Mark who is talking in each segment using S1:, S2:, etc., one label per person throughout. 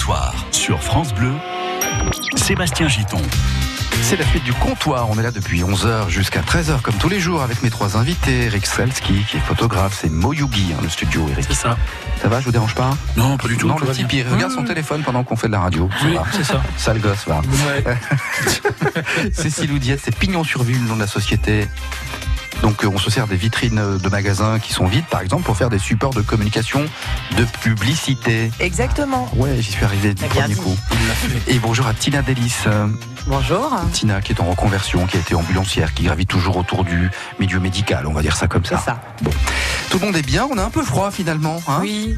S1: comptoir sur France Bleu, Sébastien Giton.
S2: C'est la fête du comptoir. On est là depuis 11h jusqu'à 13h, comme tous les jours, avec mes trois invités. Eric Salski, qui est photographe, c'est Moyugi, hein, le studio, Eric.
S3: C'est ça.
S2: Ça va, je vous dérange pas?
S3: Non, pas du tout.
S2: Non, le type, il regarde son téléphone pendant qu'on fait de la radio.
S3: Oui, c'est ça.
S2: Sale gosse, va.
S3: Ouais.
S2: Cécile Oudiette, c'est Pignon sur Vue, le nom de la société. Donc euh, on se sert des vitrines euh, de magasins qui sont vides, par exemple, pour faire des supports de communication, de publicité.
S4: Exactement.
S2: Ouais, j'y suis arrivé du
S4: bien
S2: premier coup.
S3: Il l'a fait.
S2: Et bonjour à Tina Delis.
S4: Bonjour.
S2: Tina qui est en reconversion, qui a été ambulancière, qui gravite toujours autour du milieu médical, on va dire ça comme
S4: C'est
S2: ça.
S4: ça.
S2: Bon. Tout le monde est bien, on a un peu froid finalement. Hein?
S4: Oui,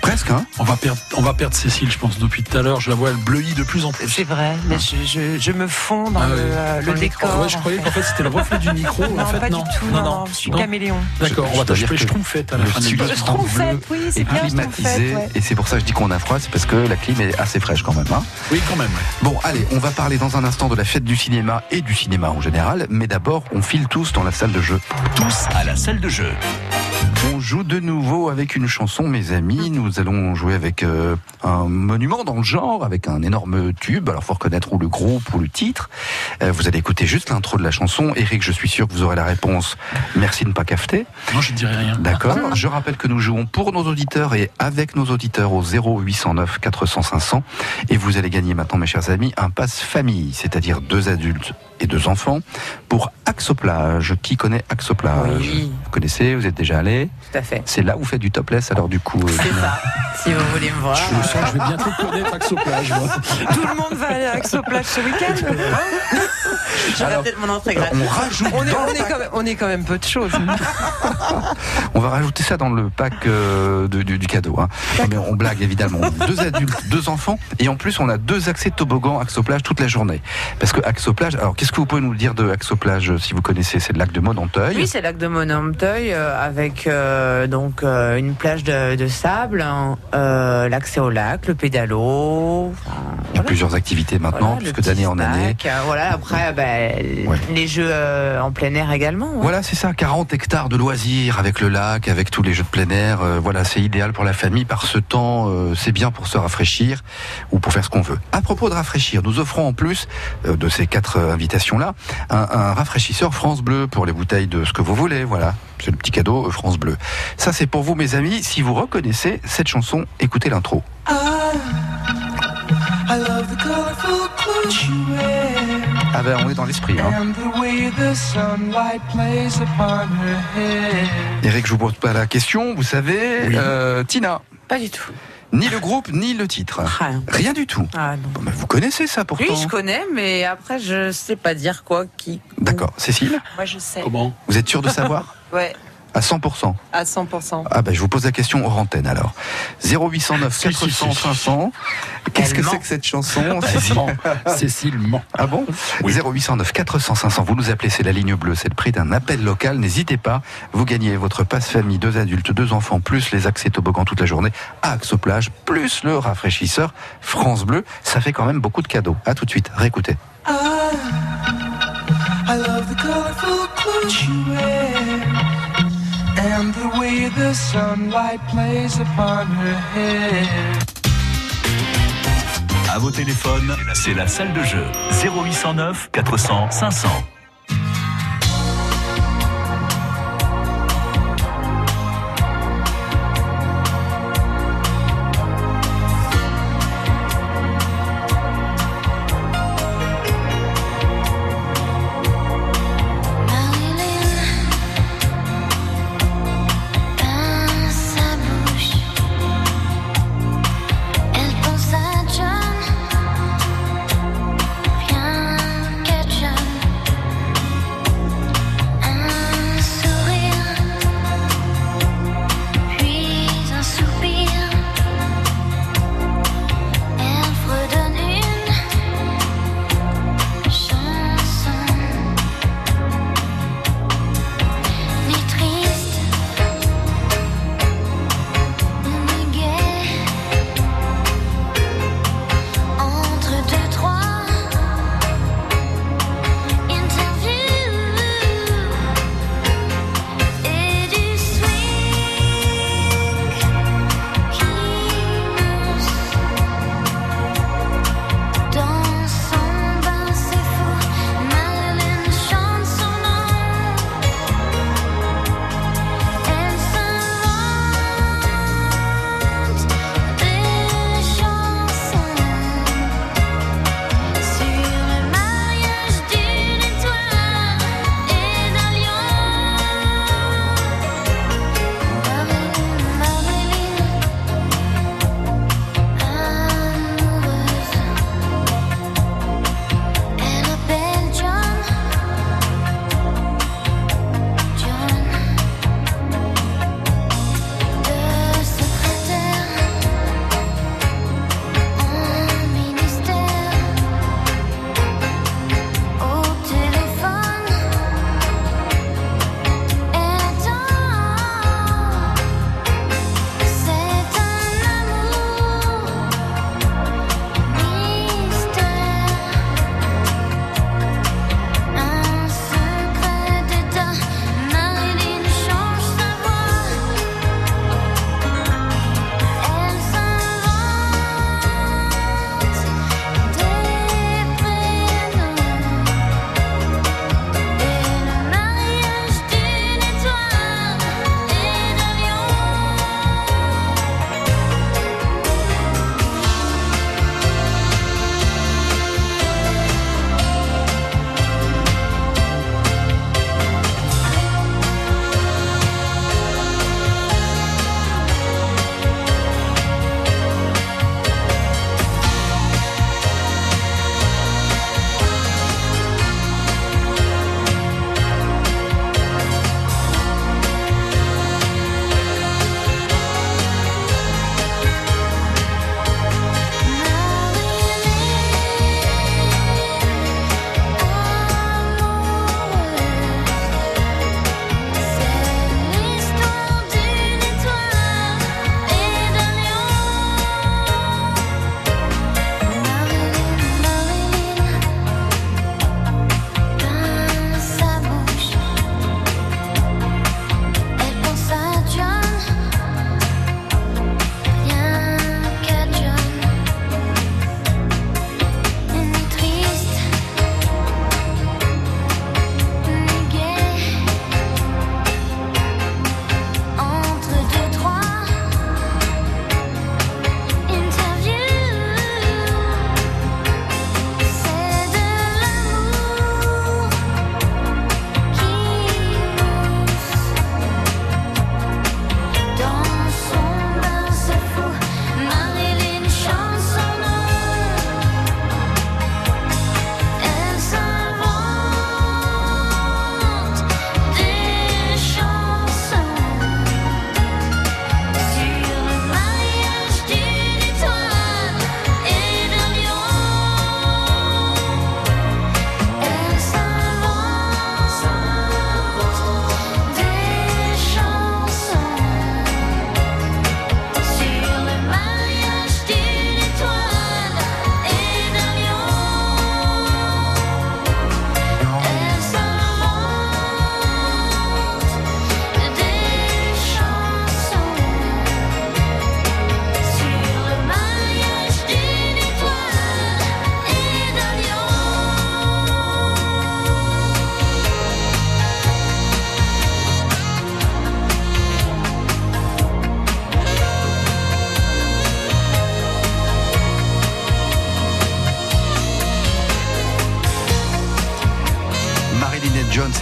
S2: Presque, hein?
S3: On va perdre, on va perdre Cécile, je pense, depuis tout à l'heure. Je la vois, elle bleuit de plus en plus.
S4: c'est vrai. Mais je, je- je me fonds dans
S3: Ah
S4: le, euh, le décor.
S3: Ouais, je croyais qu'en fait c'était le reflet du micro.
S4: Non,
S3: en fait,
S4: pas
S3: non.
S4: du tout.
S3: non,
S4: Non,
S3: non.
S4: je suis caméléon.
S3: D'accord, on va t'acheter trompette à la
S2: le
S3: fin l'émission.
S4: Le Schtroumpfette, oui, c'est
S2: est
S4: bien
S2: climatisé
S4: Schtroumpfette, ouais.
S2: et c'est pour ça que je dis qu'on a froid, c'est parce que la clim est assez fraîche quand même. Hein
S3: Oui, quand même. ouais.
S2: bon, allez, on va parler dans un instant de la fête du cinéma et du cinéma en général, mais d'abord, on file tous dans la salle de jeu.
S1: Tous à la salle de jeu.
S2: On joue de nouveau avec une chanson, mes amis. Nous allons jouer avec euh, un monument dans le genre, avec un énorme tube. Alors, faut reconnaître ou le groupe ou le titre. Euh, vous allez écouter juste l'intro de la chanson. Eric, je suis sûr que vous aurez la réponse. Merci de ne pas cafeter.
S3: Non, je ne dirais rien.
S2: D'accord. Je rappelle que nous jouons pour nos auditeurs et avec nos auditeurs au 0809 400 500. Et vous allez gagner maintenant, mes chers amis, un passe famille, c'est-à-dire deux adultes et deux enfants, pour Axoplage. Qui connaît Axoplage?
S4: Oui.
S2: Vous connaissez? Vous êtes déjà allé?
S4: Tout à fait.
S2: C'est là où vous faites du topless, alors du coup. euh,
S4: C'est ça. Si vous voulez me voir.
S3: Je sens que je vais bientôt connaître Axoplage. moi.
S4: Tout le monde va aller à Axoplage ce week-end. J'aurai
S2: Alors,
S4: peut-être mon entrée gratuite.
S2: on rajoute
S4: On est, on, quand même, on est quand même peu de choses.
S2: On va rajouter ça dans le pack euh, de- du, du cadeau. Hein. Mais on blague évidemment. deux adultes, deux enfants, et en plus on a deux accès de toboggan Axoplage toute la journée. Parce que Axoplage, alors qu'est-ce que vous pouvez nous dire de Axoplage euh, si vous connaissez? C'est le lac de Monanteuil.
S4: Oui, c'est le lac de Monanteuil euh, avec euh, donc euh, une plage de, de sable, hein, euh, l'accès au lac, le pédalo. enfin,
S2: Il y a
S4: voilà.
S2: plusieurs activités maintenant,
S4: Voilà,
S2: puisque d'année en année.
S4: Voilà, après, ben,
S2: Ouais.
S4: les jeux euh, en plein air également. ouais.
S2: Voilà, c'est ça, 40 hectares de loisirs avec le lac, avec tous les jeux de plein air. euh, voilà, c'est idéal pour la famille. Par ce temps, euh, c'est bien pour se rafraîchir ou pour faire ce qu'on veut. À propos de rafraîchir, nous offrons en plus euh, de ces quatre invitations-là un, un rafraîchisseur France Bleu pour les bouteilles de ce que vous voulez. Voilà, c'est le petit cadeau euh, France Bleu. Ça, c'est pour vous, mes amis. Si vous reconnaissez cette chanson, écoutez l'intro.
S5: I love the colorful clothes you wear
S2: Ah ben, on est dans l'esprit. Hein. Eric, je vous pose pas la question. Vous savez,
S3: Oui.
S2: euh, Tina,
S4: Pas du tout.
S2: ni le groupe ni le titre.
S4: Rien.
S2: Rien du tout.
S4: Ah, non.
S2: Bon, ben, vous connaissez ça pourtant.
S4: Oui, je connais, mais après, je sais pas dire quoi, qui.
S2: D'accord. Cécile,
S4: Moi, je sais.
S3: Comment?
S2: Vous êtes sûr de savoir?
S4: Ouais,
S2: À 100%.
S4: à 100%.
S2: Ah ben je vous pose la question hors antenne alors. 0809
S3: Si, si,
S2: 400
S3: si.
S2: 500. Qu'est-ce que c'est que cette chanson Cécile
S3: Ment. Cécile ment.
S2: Ah bon
S3: Oui.
S2: 0809 400 500. Vous nous appelez, c'est la ligne bleue, c'est le prix d'un appel local. N'hésitez pas. Vous gagnez votre passe famille, deux adultes, deux enfants, plus les accès toboggan toute la journée à Axoplage, plus le rafraîchisseur France Bleu. Ça fait quand même beaucoup de cadeaux. À tout de suite. Réécoutez.
S5: I love the colorful clothes you wear and the way the sunlight plays upon her hair.
S1: À vos téléphones, c'est la salle de jeu. 0809 400 500.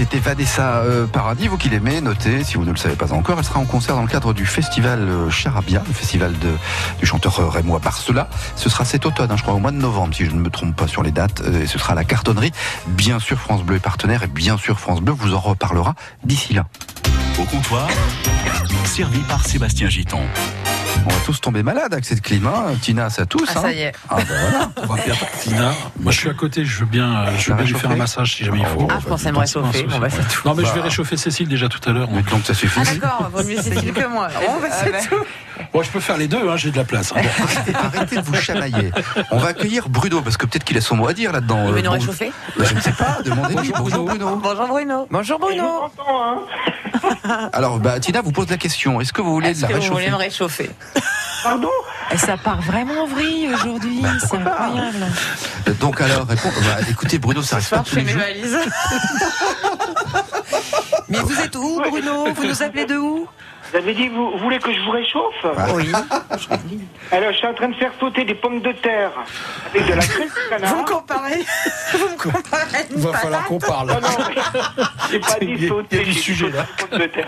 S2: C'était Vanessa euh, Paradis, vous qui l'aimez, notez, si vous ne le savez pas encore, elle sera en concert dans le cadre du festival euh, Charabia, le festival du chanteur euh, rémois Barcela. Ce sera cet automne, hein, je crois, au mois de novembre, si je ne me trompe pas sur les dates, et ce sera la cartonnerie. Bien sûr, France Bleu est partenaire, et bien sûr, France Bleu vous en reparlera d'ici là.
S1: Au comptoir, servi par Sébastien Giton.
S2: On va tous tomber malades avec cette clim, hein. Tina, ça tous.
S4: Ah,
S2: hein.
S4: ça y est.
S2: Ah, ben voilà.
S3: On va perdre Tina. Moi, je suis à côté. Je veux bien, euh, je veux bien lui faire un massage si jamais il faut.
S4: Ah, je pensais me réchauffer. Bon, bah, c'est tout.
S3: Non, mais je vais
S2: Bah.
S3: réchauffer Cécile déjà tout à l'heure.
S2: Mais donc ça suffit.
S4: Ah, d'accord, vaut mieux Cécile que moi. Bon, bah, c'est tout.
S3: Bon, je peux faire les deux. Hein, J'ai de la place. hein.
S2: Arrêtez, arrêtez de vous chamailler. On va accueillir Bruno, parce que peut-être qu'il a son mot à dire là-dedans.
S4: Il veut
S2: Euh,
S4: nous
S2: bon,
S4: réchauffer
S2: bah, Je ne sais pas, demandez-lui. Bonjour Bruno.
S4: Bonjour Bruno. Bonjour Bruno.
S2: Alors, bah, Tina vous pose la question. Est-ce que vous voulez la
S4: que vous
S2: réchauffer
S4: voulez me réchauffer
S6: Et ça part vraiment en vrille aujourd'hui, c'est incroyable.
S2: Donc alors, réponds. bah, écoutez Bruno, ça reste pas tous
S4: je fais
S2: les
S4: mes
S2: jours.
S4: valises.
S6: Mais vous êtes où, Bruno? Vous nous appelez de où?
S7: Vous avez dit, vous, vous voulez que je vous réchauffe
S4: Oui.
S7: Alors, je suis en train de faire sauter des pommes de terre avec de la crème de
S4: Vous
S7: canard.
S4: me comparez Vous me comparez à une
S3: Il va falloir qu'on parle.
S7: Non, non, j'ai pas dit sauter,
S3: il y a du
S7: j'ai dit
S3: sujet,
S7: sauter
S3: là.
S7: des pommes de terre.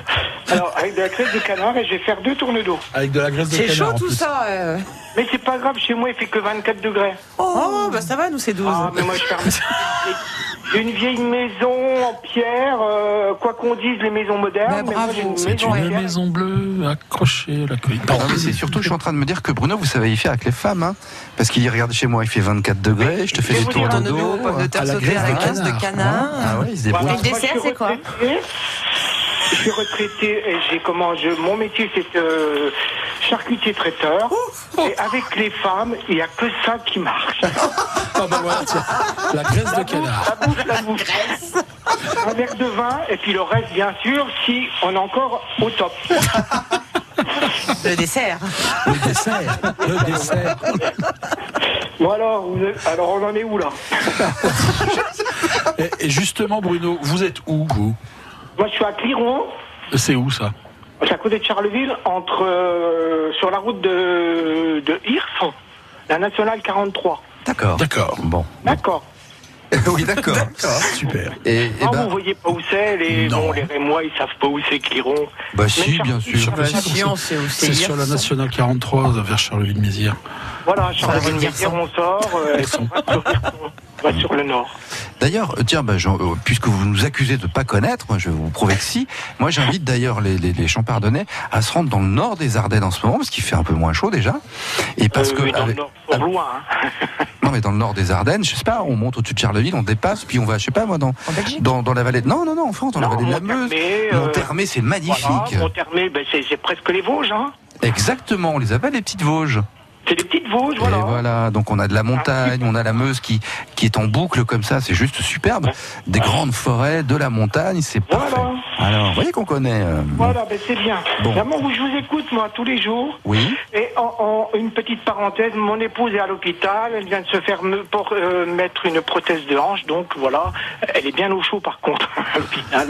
S7: Alors, avec de la crème de canard et je vais faire deux tournes d'eau.
S3: Avec de la graisse de
S4: C'est
S3: canard.
S4: chaud
S3: en
S4: tout
S3: plus.
S4: ça. euh.
S7: Mais c'est pas grave, chez moi il fait que 24 degrés.
S4: Oh, bah ça va, nous c'est 12.
S7: Ah, mais moi je ferme. J'ai une vieille maison en pierre, euh, quoi qu'on dise, les maisons modernes. Mais
S6: bravo.
S3: C'est une maison bleue accrochée à la cueille.
S2: Non, mais c'est surtout, je suis en train de me dire que Bruno, vous savez y faire avec les femmes, hein, parce qu'il dit regarde chez moi, il fait 24 degrés, je te fais des tours de dos.
S3: à la
S6: sautées à la
S3: graisse de canard.
S2: Ah ouais, il se débrouille.
S7: Voilà,
S4: le dessert, c'est quoi.
S7: Je suis retraité et j'ai comment je mon métier c'est euh, charcutier traiteur et avec les femmes il y a que ça qui marche.
S3: Ah bah voilà, tiens. La graisse de canard.
S7: La bouffe, la bouffe. Un verre de vin et puis le reste bien sûr si on est encore au top.
S4: Le dessert.
S3: Le dessert. Le dessert.
S7: Bon alors vous êtes- alors on en est où là?
S3: Et, et justement, Bruno, vous êtes où, vous?
S7: Moi je suis à Cliron.
S3: C'est où ça
S7: C'est à côté de Charleville, entre euh, sur la route de, de Hirs, la nationale 43.
S2: D'accord.
S3: D'accord.
S2: Bon.
S7: D'accord.
S2: oui, d'accord.
S3: Super.
S2: Et, et
S7: Ah,
S2: ben,
S7: vous voyez pas où c'est, les,
S3: Non.
S7: bon, les Rémois, ils savent pas où c'est Cliron.
S2: bah si, bien sûr.
S4: Bah, c'est.
S3: C'est sur la nationale 43 vers Charleville-Mézières.
S7: Voilà, Charleville-Mézières, on sort, euh, sur le nord.
S2: D'ailleurs, tiens, bah, euh, puisque vous nous accusez de pas connaître, moi je vais vous prouver que si. Moi, j'invite d'ailleurs les, les, les Champardonnais à se rendre dans le nord des Ardennes en ce moment, parce qu'il fait un peu moins chaud déjà. Et parce
S7: Euh,
S2: que
S7: oui, dans
S2: avec-
S7: le nord, pour loin. hein.
S2: non, mais dans le nord des Ardennes, je sais pas, on monte au-dessus de Charleville, on dépasse, puis on va, je sais pas moi, dans dans, dans la vallée. de- Non, non, non, en France, dans la vallée de la Meuse.
S7: Euh,
S2: Monthermé, c'est magnifique.
S7: Voilà, Monthermé, ben, c'est c'est presque les Vosges. Hein.
S2: Exactement, on les appelle les petites Vosges.
S7: C'est des petites Vosges,
S2: Et
S7: voilà.
S2: voilà, donc on a de la montagne, on a la Meuse qui, qui est en boucle comme ça, c'est juste superbe. Des grandes forêts, de la montagne, c'est
S7: Voilà.
S2: parfait. Alors, vous voyez qu'on connaît. euh,
S7: Voilà, ben, c'est bien.
S2: Bon.
S7: Vraiment, je vous écoute, moi, tous les jours.
S2: Oui.
S7: Et en, en- une petite parenthèse, mon épouse est à l'hôpital, elle vient de se faire me- pour, euh, mettre une prothèse de hanche, donc voilà, elle est bien au chaud par contre à l'hôpital.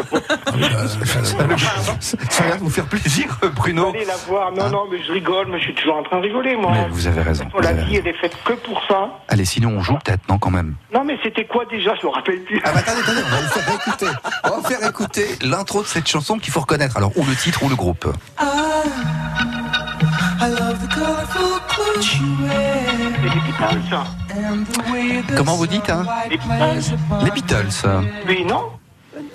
S2: Ça a l'air de vous faire plaisir, Bruno.
S7: Allez la voir, non,
S2: Hein
S7: non, mais je rigole, mais je suis toujours en train de rigoler, moi.
S2: Mais vous avez raison.
S7: La
S2: avez
S7: vie,
S2: raison.
S7: elle est faite que pour ça.
S2: Allez, sinon on joue peut-être, non, quand même?
S7: Non, mais c'était quoi déjà? Je me rappelle plus.
S2: Ah bah attendez, attendez, on va vous faire écouter. On va vous faire écouter l'intro de cette chanson qu'il faut reconnaître. Alors, ou le titre ou le groupe.
S5: I love the the
S2: Comment vous dites, hein Les Beatles.
S7: Oui, non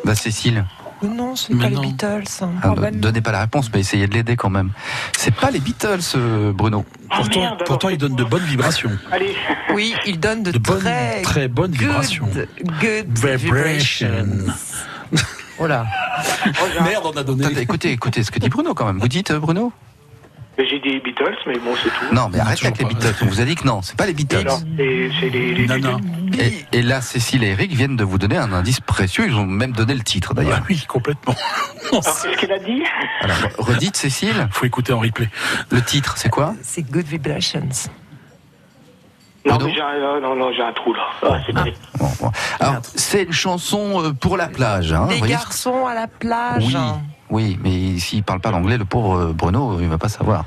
S2: Bah, Cécile,
S6: Non, ce n'est pas
S3: non.
S6: les Beatles.
S2: ah, ne donnez pas la réponse, mais essayez de l'aider quand même. C'est pas les Beatles, euh, Bruno.
S7: Ah,
S3: Pourtant,
S7: merde,
S3: pourtant
S7: c'est
S3: il donne de bonnes vibrations.
S7: Allez,
S6: Oui, il donne de,
S3: De bonnes,
S6: très,
S3: très bonnes
S6: good,
S3: vibrations.
S6: good
S3: Vibration.
S6: Vibrations.
S4: Oh
S3: Merde, on a donné.
S2: Attendez, écoutez, écoutez ce que dit Bruno quand même. Vous dites, euh, Bruno?
S7: Mais j'ai dit Beatles, mais bon, c'est tout.
S2: Non, mais
S3: Non,
S2: arrêtez avec les. Beatles. On vous a dit que non, c'est pas les Beatles.
S7: Alors, c'est les, les,
S3: Nana.
S2: Et, et là, Cécile et Eric viennent de vous donner un indice précieux. Ils ont même donné le titre
S3: Ah
S2: d'ailleurs.
S3: oui, complètement.
S7: Alors, qu'est-ce qu'elle a dit?
S2: Alors, redites, Cécile,
S3: Faut écouter en replay.
S2: le titre, c'est quoi?
S6: C'est Good Vibrations.
S7: Non, mais j'ai un, euh, non, non, j'ai un trou là. Ah, c'est vrai.
S2: Bon, bon. Alors, c'est une chanson euh, pour la plage. Hein, voyez
S6: garçons à la plage.
S2: Oui, oui, mais s'il parle pas l'anglais, le pauvre euh, Bruno, il va pas savoir.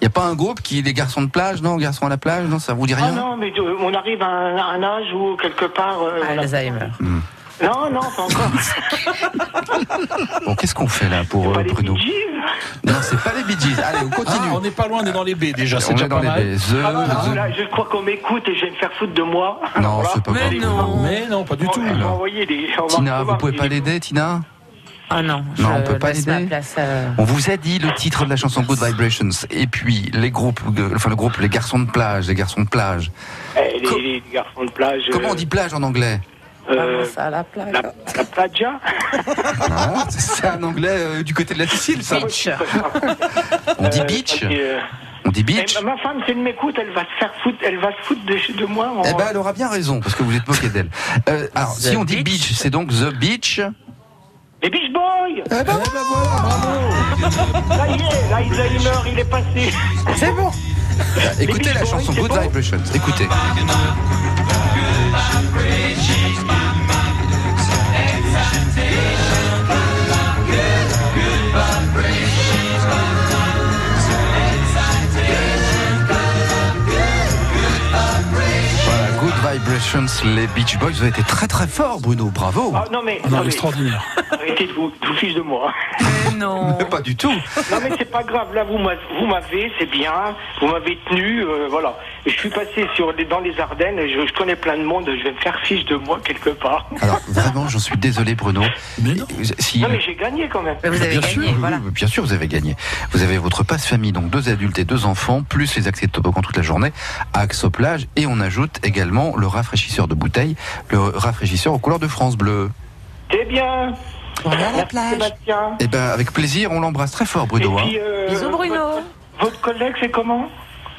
S2: Il y a pas un groupe qui les garçons de plage, non Garçons à la plage, non Ça vous dit
S7: Ah
S2: rien
S7: non, mais euh, on arrive à un, à un âge où quelque part. euh,
S4: Alzheimer.
S7: Non, non, pas encore.
S2: Bon, qu'est-ce qu'on fait là pour
S7: Pas
S2: euh,
S7: les
S2: Bruno
S7: Bee Gees
S2: Non, c'est pas les Bee Gees. Allez, on
S3: Ah,
S2: continue.
S3: on n'est pas loin, on est dans les B déjà, c'est déjà
S2: dans
S3: pas
S2: les. The-
S7: Ah, là,
S2: The-
S7: là, je crois qu'on m'écoute et je vais me faire foutre de moi.
S2: Non, c'est pas
S4: Mais non.
S3: Mais non, pas du tout.
S7: On des.
S2: Tina, vous pouvez pas l'aider, Tina
S4: Ah non,
S2: Non, on peut pas aider.
S4: place à-
S2: On vous a dit le titre de la chanson Good Vibrations et puis les groupes, de- enfin le groupe Les Garçons de plage, les Garçons de plage.
S7: Eh, les, les garçons de plage.
S2: Comment
S7: euh,
S2: on dit plage en anglais?
S7: Euh,
S4: Vamos à la plage.
S7: la, la plagia
S2: Ah, C'est ça en anglais euh, du côté de la Sicile, ça.
S4: Beach.
S2: On dit
S7: Euh,
S2: beach.
S7: euh,
S2: On dit beach.
S7: ma femme, si elle m'écoute, elle va se faire foutre, elle va se foutre de, de moi. en-
S2: Eh ben, elle aura bien raison parce que vous êtes moqué d'elle. Euh, alors,
S4: The
S2: si on dit
S4: Beach.
S2: beach, c'est donc the beach.
S7: Les Beach Boys
S2: Eh ben, voilà, bravo.
S7: Ça y est, l'Alzheimer, il est passé.
S4: C'est bon.
S2: Écoutez la chanson Good Vibrations. Écoutez. Vibrations, les Beach Boys. Vous avez été très très fort, Bruno. Bravo.
S7: Ah, non, mais,
S3: Ah Non,
S7: non, mais
S3: extraordinaire.
S7: arrêtez de vous, de vous fiche de moi.
S4: Non.
S2: Mais Pas du tout.
S7: Non, mais c'est pas grave. Là, vous m'avez, vous m'avez, c'est bien. Vous m'avez tenu, euh, voilà. Je suis passé sur dans les Ardennes. Je, je connais plein de monde. Je vais me faire fiche de moi quelque part.
S2: Alors, vraiment, j'en suis désolé, Bruno.
S3: Mais non.
S2: Si,
S7: Non, mais j'ai gagné quand même.
S4: Mais vous avez
S2: bien
S4: gagné,
S2: sûr,
S4: voilà.
S2: oui, bien sûr, vous avez gagné. Vous avez votre passe famille, donc deux adultes et deux enfants, plus les accès de toboggan toute la journée à Axoplage, et on ajoute également le rafraîchisseur de bouteille, le rafraîchisseur aux couleurs de France Bleu.
S7: C'est bien.
S6: Voilà la
S7: Merci,
S6: plage.
S7: Sébastien.
S2: Eh ben, avec plaisir, on l'embrasse très fort,
S7: Et
S2: Bruno. hein.
S7: puis, euh,
S4: Bisous, Bruno.
S7: Votre, votre collègue, c'est comment?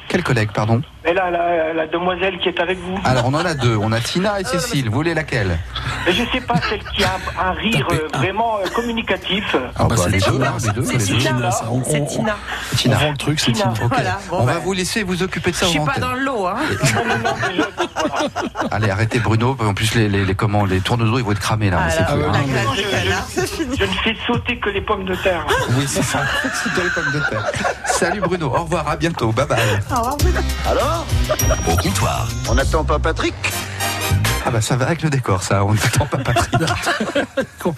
S2: Quel collègue, pardon?
S7: Et là, la, la demoiselle qui est avec vous.
S2: Alors, on en a deux. On a Tina et Cécile. Vous voulez laquelle?
S7: Je sais pas, celle qui a un rire euh, vraiment euh, communicatif.
S2: Ah,
S3: bah, c'est
S2: les deux,
S3: Tina.
S2: les deux,
S6: C'est
S2: les deux.
S6: Tina.
S3: Tina, on-
S6: C'est
S3: on-
S6: Tina.
S3: On
S2: Tina.
S3: vend le truc, c'est
S7: Tina.
S3: Tina.
S2: Ok.
S4: Voilà, bon,
S2: on va
S4: ben,
S2: vous laisser vous occuper de ça
S4: Je suis
S2: en
S4: pas dans le lot, hein.
S2: Allez, arrêtez Bruno. En plus, les, les, les, comment, les tourneaux ils vont être cramés là.
S4: Ah,
S2: plus, hein.
S7: je, ne fais sauter que les pommes de terre.
S2: Oui, c'est ça. C'est les pommes de terre. Salut Bruno. Au revoir. À bientôt. Bye bye.
S1: Alors Au comptoir.
S8: On n'attend pas Patrick
S2: Ah bah ça va avec le décor, ça. On ne t'attend pas Patrick.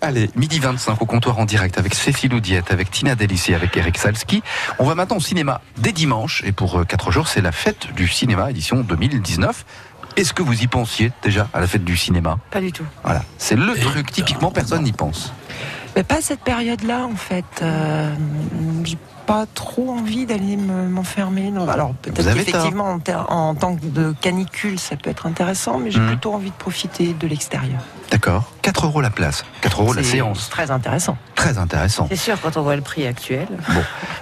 S2: Allez, midi 25 au comptoir en direct avec Cécile Oudiette, avec Tina Delici, avec Eric Salski. On va maintenant au cinéma dès dimanche. Et pour 4 jours, c'est la fête du cinéma, édition 2019. Est-ce que vous y pensiez déjà à la fête du cinéma?
S4: Pas du tout.
S2: Voilà, c'est le truc, typiquement personne n'y pense.
S6: Mais pas cette période-là, en fait. Euh, pas trop envie d'aller me- m'enfermer. dans- Alors peut-être qu'effectivement en, tant que de canicule, ça peut être intéressant, mais j'ai
S2: Mhm.
S6: plutôt envie de profiter de l'extérieur.
S2: D'accord 4 euros la place, 4 euros la séance.
S6: Très intéressant.
S2: Très intéressant.
S4: C'est sûr, quand on voit le prix actuel.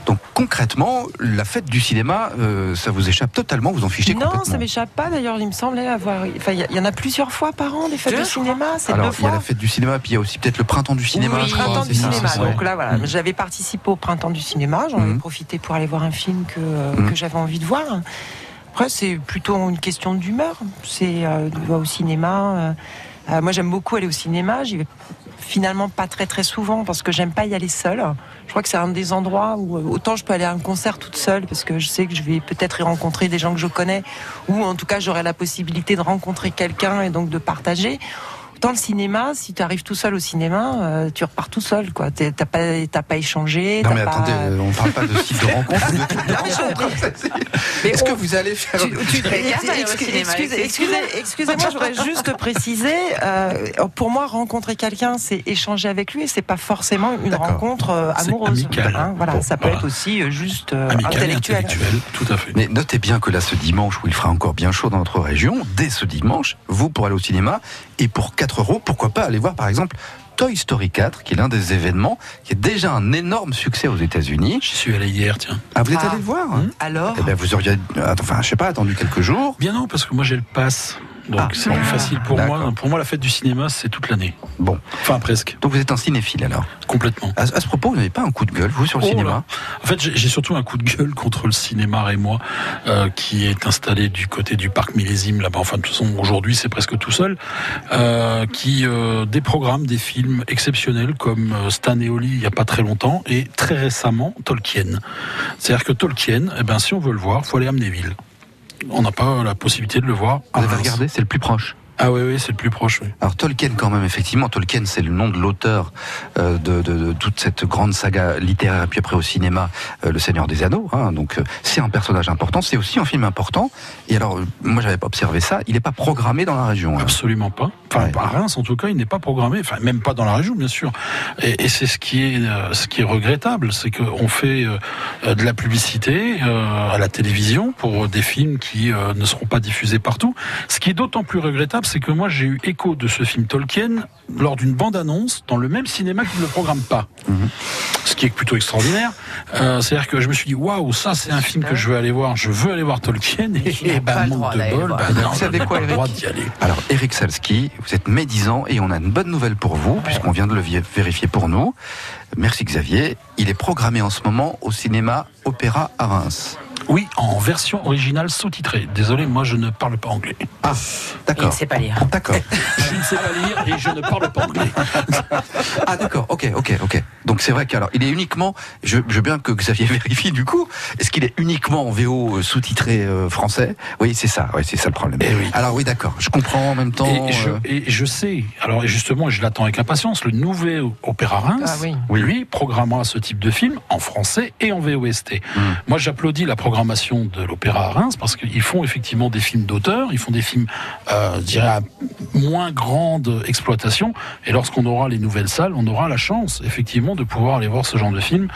S2: Donc concrètement, la fête du cinéma, euh, ça vous échappe totalement, vous en fichez
S6: Non,
S2: complètement.
S6: ça m'échappe pas. D'ailleurs, il me semblait avoir. Enfin, il y, a- il y en a plusieurs fois par an des fêtes de cinéma. C'est
S2: Alors,
S6: deux
S2: il y a
S6: fois.
S2: la fête du cinéma, puis il y a aussi peut-être le printemps du cinéma.
S4: Oui,
S2: je
S6: Printemps du cinéma.
S2: ça,
S6: Donc là, voilà, j'avais participé au printemps du cinéma. J'en
S2: Mhm.
S6: ai profité pour aller voir un film que, euh,
S2: Mhm.
S6: que j'avais envie de voir. Après, c'est plutôt une question d'humeur. C'est euh, de voir au cinéma. euh, euh, moi, j'aime beaucoup aller au cinéma. J'y vais finalement pas très très souvent parce que j'aime pas y aller seule. Je crois que c'est un des endroits où autant je peux aller à un concert toute seule parce que je sais que je vais peut-être y rencontrer des gens que je connais ou en tout cas j'aurai la possibilité de rencontrer quelqu'un et donc de partager. Autant le cinéma, si tu arrives tout seul au cinéma, euh, tu repars tout seul. quoi. T'as pas, t'as pas échangé.
S2: Non
S6: t'as
S2: mais
S6: pas-
S2: attendez, euh, on parle pas de site de rencontre. de- Est-ce que vous allez faire
S6: tu- tu- excusez- excusez- Excusez-moi, je voudrais juste préciser. euh, pour moi, rencontrer quelqu'un, c'est échanger avec lui, et c'est pas forcément une
S2: D'accord.
S6: rencontre euh,
S3: C'est
S6: amoureuse.
S3: amical.
S6: Hein, voilà,
S3: Bon,
S6: ça peut
S3: voilà.
S6: être aussi euh, juste euh,
S3: Amical et
S6: intellectuel.
S3: intellectuel, tout à fait.
S2: Mais notez bien que là, ce dimanche, où il fera encore bien chaud dans notre région, dès ce dimanche, vous pour aller au cinéma, et pour 4 euros, pourquoi pas aller voir par exemple Toy Story 4, qui est l'un des événements qui est déjà un énorme succès aux États-Unis.
S3: J'y suis allé hier, tiens.
S2: Ah, vous êtes
S6: Ah.
S2: allé le voir
S6: Alors,
S2: Eh bien, vous auriez, attends, enfin, je sais pas, attendu quelques jours.
S3: Bien non, parce que moi j'ai le pass. Donc
S2: Ah.
S3: c'est facile pour moi. Pour moi, la fête du cinéma, c'est toute l'année.
S2: Bon,
S3: Enfin, presque.
S2: donc vous êtes un cinéphile alors.
S3: Complètement.
S2: À, à ce propos, vous n'avez pas un coup de gueule, vous, sur le
S3: Oh
S2: cinéma?
S3: là. En fait, j'ai surtout un coup de gueule contre le cinéma Rémois euh, qui est installé du côté du parc Millésime là-bas. Enfin, de toute façon, aujourd'hui, c'est presque tout seul. Euh, qui euh, déprogramme des films exceptionnels comme euh, Stan et Oli il y a pas très longtemps et très récemment Tolkien. C'est-à-dire que Tolkien, eh ben, si on veut le voir, faut aller à Amnéville. On n'a pas la possibilité de le voir.
S2: Vous avez
S3: Reims.
S2: regardé, c'est le plus proche.
S3: Ah oui, oui, c'est le plus proche. Oui.
S2: Alors Tolkien quand même, effectivement, Tolkien c'est le nom de l'auteur euh, de, de- de toute cette grande saga littéraire, et puis après au cinéma, euh, Le Seigneur des Anneaux. hein. donc euh, c'est un personnage important, c'est aussi un film important. Et alors, moi j'avais pas observé ça, il n'est pas programmé dans la région. hein.
S3: Absolument pas. Enfin,
S2: Ouais.
S3: à Reims, en tout cas, il n'est pas programmé. Enfin, même pas dans la région, bien sûr. Et, et c'est ce qui est, ce qui est regrettable, c'est qu'on fait de la publicité à la télévision pour des films qui ne seront pas diffusés partout. Ce qui est d'autant plus regrettable, c'est que moi, j'ai eu écho de ce film Tolkien lors d'une bande-annonce dans le même cinéma qui ne le programme pas.
S2: Mhm.
S3: Ce qui est plutôt extraordinaire. Euh, C'est-à-dire que je me suis dit, waouh, ça, c'est un film que je veux aller voir. Je veux aller voir Tolkien. Et, et ben,
S4: le
S3: manque de bol, ben, non,
S2: vous savez quoi,
S3: pas le
S2: Eric
S3: droit d'y aller.
S2: Alors Eric Salski, vous êtes médisant et on a une bonne nouvelle pour vous, puisqu'on vient de le vérifier pour nous. Merci Xavier. Il est programmé en ce moment au cinéma Opéra à Reims.
S3: Oui, en version originale sous-titrée. Désolé, moi je ne parle pas anglais.
S2: Ah,
S4: Il
S2: d'accord.
S4: ne sait pas lire.
S2: D'accord.
S3: Je ne sais pas lire et je ne parle pas anglais.
S2: Ah d'accord, ok, ok, ok. Donc c'est vrai qu'alors il est uniquement, je, je veux bien que Xavier vérifie du coup, est-ce qu'il est uniquement en VO euh, sous-titré euh, français? Oui, c'est ça, oui, c'est ça le problème.
S3: Eh oui.
S2: Alors oui, d'accord, je comprends en même temps.
S3: Et je,
S2: euh,
S3: et je sais, alors et justement, je l'attends avec impatience, le nouvel Opéra Reims,
S6: Ah oui.
S3: Lui, programmera ce type de film en français et en VOST.
S2: Mm.
S3: Moi, j'applaudis la programmation de l'Opéra à Reims parce qu'ils font effectivement des films d'auteur, ils font des films, euh, je dirais, à moins grande exploitation. Et lorsqu'on aura les nouvelles salles, on aura la chance, effectivement, de pouvoir aller voir ce genre de film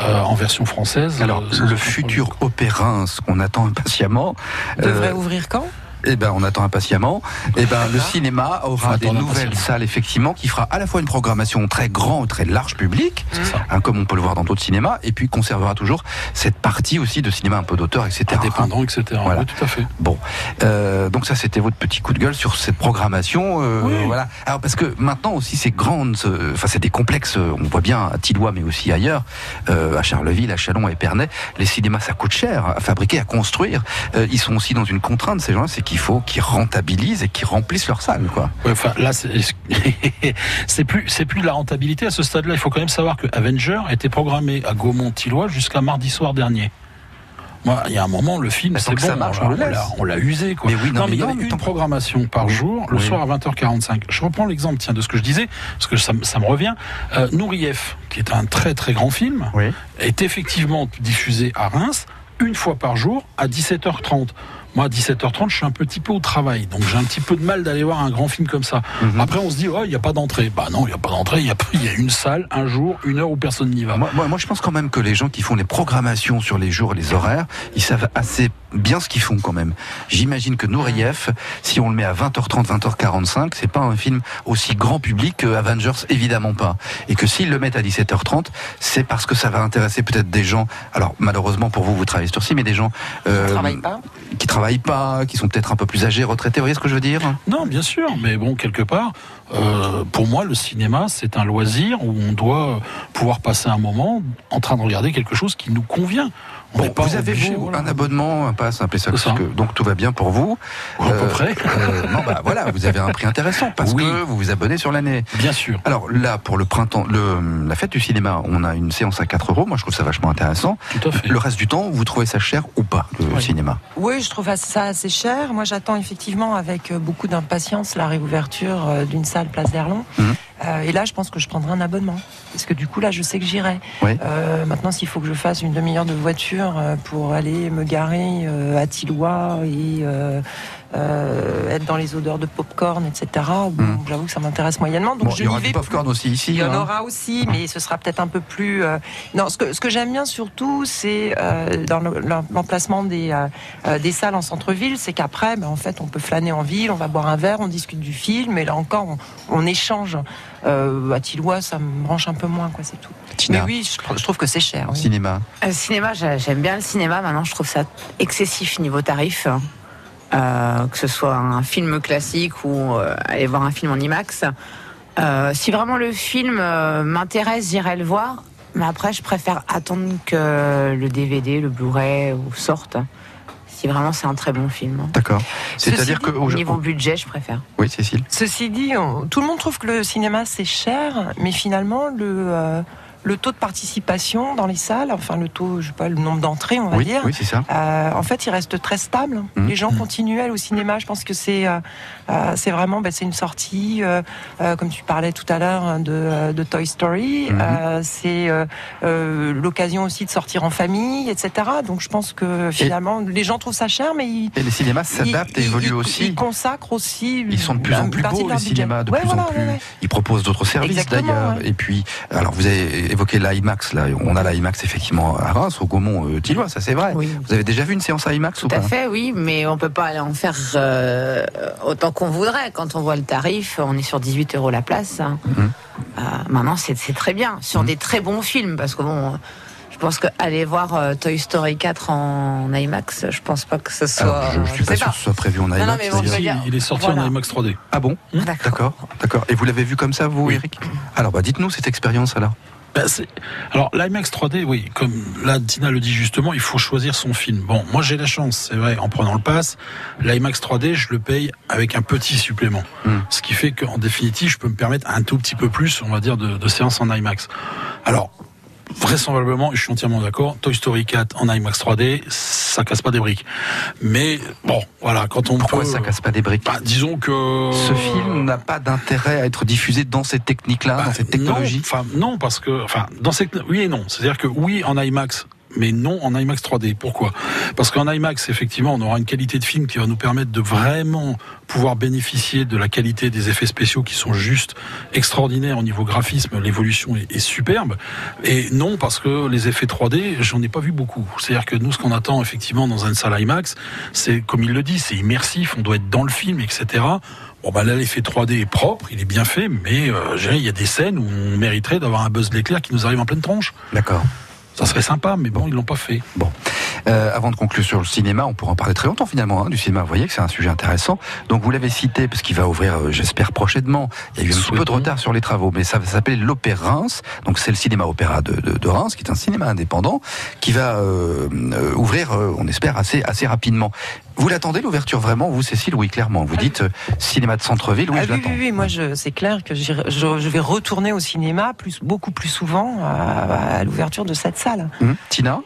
S3: euh, en version française.
S2: alors
S3: euh,
S2: le futur Opéra, ce qu'on attend impatiemment.
S6: Devrait
S2: euh,
S6: ouvrir quand?
S2: Eh ben, on attend impatiemment. Eh ben, le cinéma aura des nouvelles salles, effectivement, qui fera à la fois une programmation très grand, très large public, hein, comme on peut le voir dans d'autres cinémas, et puis conservera toujours cette partie aussi de cinéma un peu d'auteur, etc.
S3: Indépendant, etc.
S2: Voilà.
S3: Oui, tout à fait.
S2: Bon, euh, donc ça c'était votre petit coup de gueule sur cette programmation, euh,
S3: Oui.
S2: voilà. Alors parce que maintenant aussi c'est grandes, euh, enfin c'est des complexes, on voit bien à Tillois mais aussi ailleurs, euh, à Charleville, à Chalon, à Épernay, les cinémas ça coûte cher à fabriquer, à construire. Euh, ils sont aussi dans une contrainte ces gens-là, c'est qu'il faut qu'ils rentabilisent et qu'ils remplissent leurs salles, quoi.
S3: Ouais, enfin, là, c'est plus, c'est plus de la rentabilité à ce stade-là. Il faut quand même savoir que Avenger était programmé à Gaumont-Tillois jusqu'à mardi soir dernier. Moi, il y a un moment, le film, c'est bon,
S2: ça marche,
S3: on l'a- usé, quoi.
S2: Mais oui, non, mais
S3: il y avait une programmation par jour, le
S2: Oui.
S3: soir à 20h45. Je reprends l'exemple, tiens, de ce que je disais, parce que ça, me- ça me revient. Euh, Nourieff, qui est un très très grand film,
S2: Oui.
S3: est effectivement diffusé à Reims une fois par jour à 17h30. Moi, à 17h30, je suis un petit peu au travail, donc j'ai un petit peu de mal d'aller voir un grand film comme ça.
S2: Mhm.
S3: Après, on se dit, oh, il n'y a pas d'entrée. Bah non, il n'y a pas d'entrée, il y a, il y a une salle, un jour, une heure où personne n'y va.
S2: Moi, moi, moi, je pense quand même que les gens qui font les programmations sur les jours et les horaires, ils savent assez bien ce qu'ils font quand même. J'imagine que Nourieff, si on le met à 20h30, 20h45, c'est pas un film aussi grand public que Avengers, évidemment pas. Et que s'ils le mettent à 17h30, c'est parce que ça va intéresser peut-être des gens. Alors malheureusement pour vous, vous travaillez sur ci, mais des gens euh,
S6: On travaille pas
S2: qui travaillent pas, qui sont peut-être un peu plus âgés, retraités. Vous voyez ce que je veux dire?
S3: Non, bien sûr, mais bon, quelque part, euh, pour moi, le cinéma, c'est un loisir où on doit euh, pouvoir passer un moment en train de regarder quelque chose qui nous convient. On
S2: Bon,
S3: n'est pas
S2: vous avez
S3: obligé,
S2: vous
S3: voilà.
S2: un abonnement, un pass, un PSA, donc tout va bien pour vous.
S3: À peu près.
S2: euh, non, bah voilà, vous avez un prix intéressant parce
S3: Oui.
S2: que vous vous abonnez sur l'année.
S3: Bien sûr.
S2: Alors là, pour le printemps, le, la fête du cinéma, on a une séance à 4 euros. Moi, je trouve ça vachement intéressant.
S3: Tout à fait.
S2: Le reste du temps, vous trouvez ça cher ou pas, le
S3: Oui.
S2: cinéma?
S6: Oui, je trouve ça assez cher. Moi, j'attends effectivement avec euh, beaucoup d'impatience la réouverture euh, d'une salle Place d'Erlon.
S2: Mhm.
S6: Euh, et là, je pense que je prendrai un abonnement. Parce que du coup, là, je sais que j'irai.
S2: Oui.
S6: Euh, maintenant, s'il faut que je fasse une demi-heure de voiture euh, pour aller me garer à Tillois et euh, être dans les odeurs de popcorn, etc., bon,
S2: Mhm.
S6: j'avoue que ça m'intéresse moyennement. Donc
S2: Bon,
S6: je
S2: il y aura du popcorn aussi ici.
S6: il y en
S2: hein.
S6: aura aussi, mais ce sera peut-être un peu plus. euh, Non, ce que, ce que j'aime bien surtout, c'est euh, dans le- l'emplacement des, des salles en centre-ville, c'est qu'après, ben, en fait, on peut flâner en ville, on va boire un verre, on discute du film, et là encore, on, on échange. Euh, à Tillois, ça me branche un peu moins, quoi, c'est tout.
S2: Tina,
S6: Mais oui, je, je trouve que c'est cher. oui.
S2: cinéma.
S4: Cinéma, j'ai- j'aime bien le cinéma. Maintenant, je trouve ça excessif niveau tarif. Euh, que ce soit un film classique ou euh, aller voir un film en IMAX. Euh, si vraiment le film euh, m'intéresse, j'irai le voir. Mais après, je préfère attendre que le DVD, le Blu-ray sorte. Si vraiment c'est un très bon film.
S2: D'accord. C'est-à-dire que. au-
S4: Niveau budget, je préfère.
S2: Oui, Cécile.
S6: Ceci dit, on- tout le monde trouve que le cinéma c'est cher, mais finalement le, euh, le taux de participation dans les salles, enfin le taux, je sais pas, le nombre d'entrées, on va
S2: Oui,
S6: dire.
S2: oui, c'est ça.
S6: Euh, en fait, il reste très stable.
S2: Mhm.
S6: Les gens continuent à aller au cinéma. Je pense que c'est euh, euh, c'est vraiment bah, c'est une sortie, euh, comme tu parlais tout à l'heure hein, de, de Toy Story. Euh, c'est l'occasion aussi de sortir en famille, etc. Donc je pense que finalement les gens trouvent ça cher, mais ils
S2: Et les cinémas s'adaptent et évoluent
S6: ils-
S2: aussi.
S6: Ils consacrent aussi.
S2: Ils sont de plus en plus beaux, les cinémas, de
S6: Ouais,
S2: plus
S6: voilà,
S2: en plus.
S6: ouais, ouais.
S2: Ils proposent d'autres services d'ailleurs. Et puis, alors vous avez évoqué l'IMAX, là. On a l'IMAX effectivement à Reims, au Gaumont euh, Tillois, ça c'est vrai.
S4: Oui.
S2: Vous avez déjà vu une séance IMAX ou
S4: Tout à
S2: pas
S4: fait, oui, mais on peut pas aller en faire euh, autant qu'on voudrait. Quand on voit le tarif, on est sur 18 euros la place. hein.
S2: Mhm.
S4: Euh, maintenant, c'est c'est très bien sur
S2: Mhm.
S4: des très bons films, parce que bon, je pense qu'aller voir euh, Toy Story 4 en IMAX, je pense pas que ce soit.
S2: Alors, je, je suis pas
S4: sais
S2: sûr
S4: pas.
S2: que ce soit prévu en
S4: non,
S2: IMAX.
S4: mais bon, dire,
S3: il est sorti
S4: voilà.
S3: en IMAX 3D.
S2: Ah bon
S4: D'accord.
S2: D'accord, d'accord. Et vous l'avez vu comme ça, vous,
S3: Oui.
S2: Eric? Alors, bah, dites-nous cette expérience alors.
S3: Ben, Alors l'IMAX 3D, oui, comme là Dina le dit justement, il faut choisir son film. Bon, moi j'ai la chance, c'est vrai, en prenant le pass, l'IMAX 3D, je le paye avec un petit supplément.
S2: Hmm.
S3: Ce qui fait qu'en définitive, je peux me permettre un tout petit peu plus, on va dire, de, de séances en IMAX. Alors, vraisemblablement, je suis entièrement d'accord, Toy Story 4 en IMAX 3D, ça casse pas des briques. Mais bon, voilà, quand on
S2: Pourquoi
S3: peut...
S2: ça casse pas des briques
S3: Bah, disons que...
S2: Ce film n'a pas d'intérêt à être diffusé dans cette technique-là,
S3: Bah,
S2: dans cette technologie.
S3: Non, non, parce que, enfin, dans cette, oui et non. C'est-à-dire que oui en IMAX, mais non en IMAX 3D. Pourquoi? Parce qu'en IMAX, effectivement, on aura une qualité de film qui va nous permettre de vraiment pouvoir bénéficier de la qualité des effets spéciaux qui sont juste extraordinaires au niveau graphisme. L'évolution est, superbe. Et non, parce que les effets 3D, j'en ai pas vu beaucoup. C'est-à-dire que nous, ce qu'on attend effectivement dans une salle IMAX, c'est comme il le dit, c'est immersif. On doit être dans le film, etc. Bon bah là l'effet 3D est propre, il est bien fait, mais euh, il y a des scènes où on mériterait d'avoir un Buzz l'éclair qui nous arrive en pleine tronche.
S2: D'accord.
S3: Ça serait sympa, mais bon, ils l'ont pas fait.
S2: Bon. Euh, avant de conclure sur le cinéma, on pourra en parler très longtemps finalement hein, du cinéma. Vous voyez que c'est un sujet intéressant. Donc vous l'avez cité parce qu'il va ouvrir, euh, j'espère prochainement. Il y a eu un petit peu de retard sur les travaux, mais ça va s'appeler l'Opéra Reims. Donc c'est le cinéma opéra de, de, de Reims, qui est un cinéma indépendant, qui va euh, euh, ouvrir, euh, on espère assez assez rapidement. Vous l'attendez l'ouverture vraiment, vous Cécile? Oui, clairement. Vous dites euh, cinéma de centre-ville, oui,
S6: Ah
S2: je
S6: oui,
S2: l'attends.
S6: oui, oui, moi c'est clair que je, je vais retourner au cinéma plus, beaucoup plus souvent à, à l'ouverture de cette salle.
S2: Hum, Tina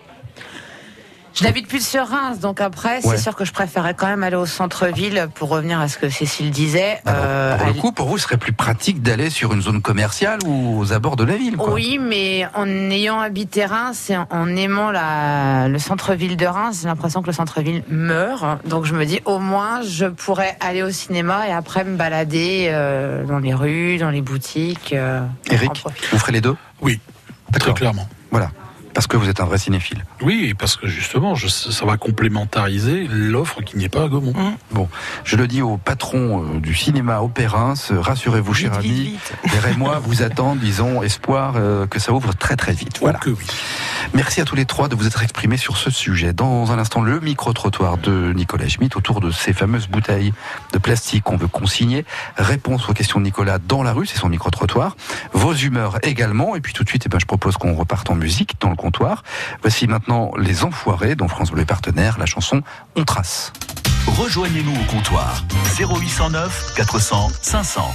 S4: Je n'habite plus sur Reims, donc après,
S2: Ouais.
S4: c'est sûr que je préférais quand même aller au centre-ville pour revenir à ce que Cécile disait.
S2: Alors,
S4: Euh,
S2: Pour le coup, pour vous, ce serait plus pratique d'aller sur une zone commerciale ou aux abords de la ville. Quoi.
S4: Oui, mais en ayant habité Reims et en- aimant la, le centre-ville de Reims, j'ai l'impression que le centre-ville meurt. Donc je me dis, au moins, je pourrais aller au cinéma et après me balader euh, dans les rues, dans les boutiques. euh,
S2: Eric, vous ferez les deux?
S3: Oui, très clairement.
S2: Voilà. Parce que vous êtes un vrai cinéphile.
S3: Oui, parce que justement, je- ça va complémentariser l'offre qui n'est pas à Gaumont.
S2: Bon, je le dis au patron euh, du cinéma Opérins, euh, rassurez-vous, cher ami, et moi vous attendons, disons, espoir euh, que ça ouvre très très vite. Voilà.
S3: Que oui.
S2: Merci à tous les trois de vous être exprimés sur ce sujet. Dans un instant, le micro-trottoir de Nicolas Schmitt autour de ces fameuses bouteilles de plastique qu'on veut consigner. Réponse aux questions de Nicolas dans la rue, c'est son micro-trottoir. Vos humeurs également. Et puis tout de suite, eh ben, je propose qu'on reparte en musique dans le comptoir. Voici maintenant Les Enfoirés, dont France Bleu est partenaire, la chanson On trace.
S1: Rejoignez-nous au comptoir 0809 400 500.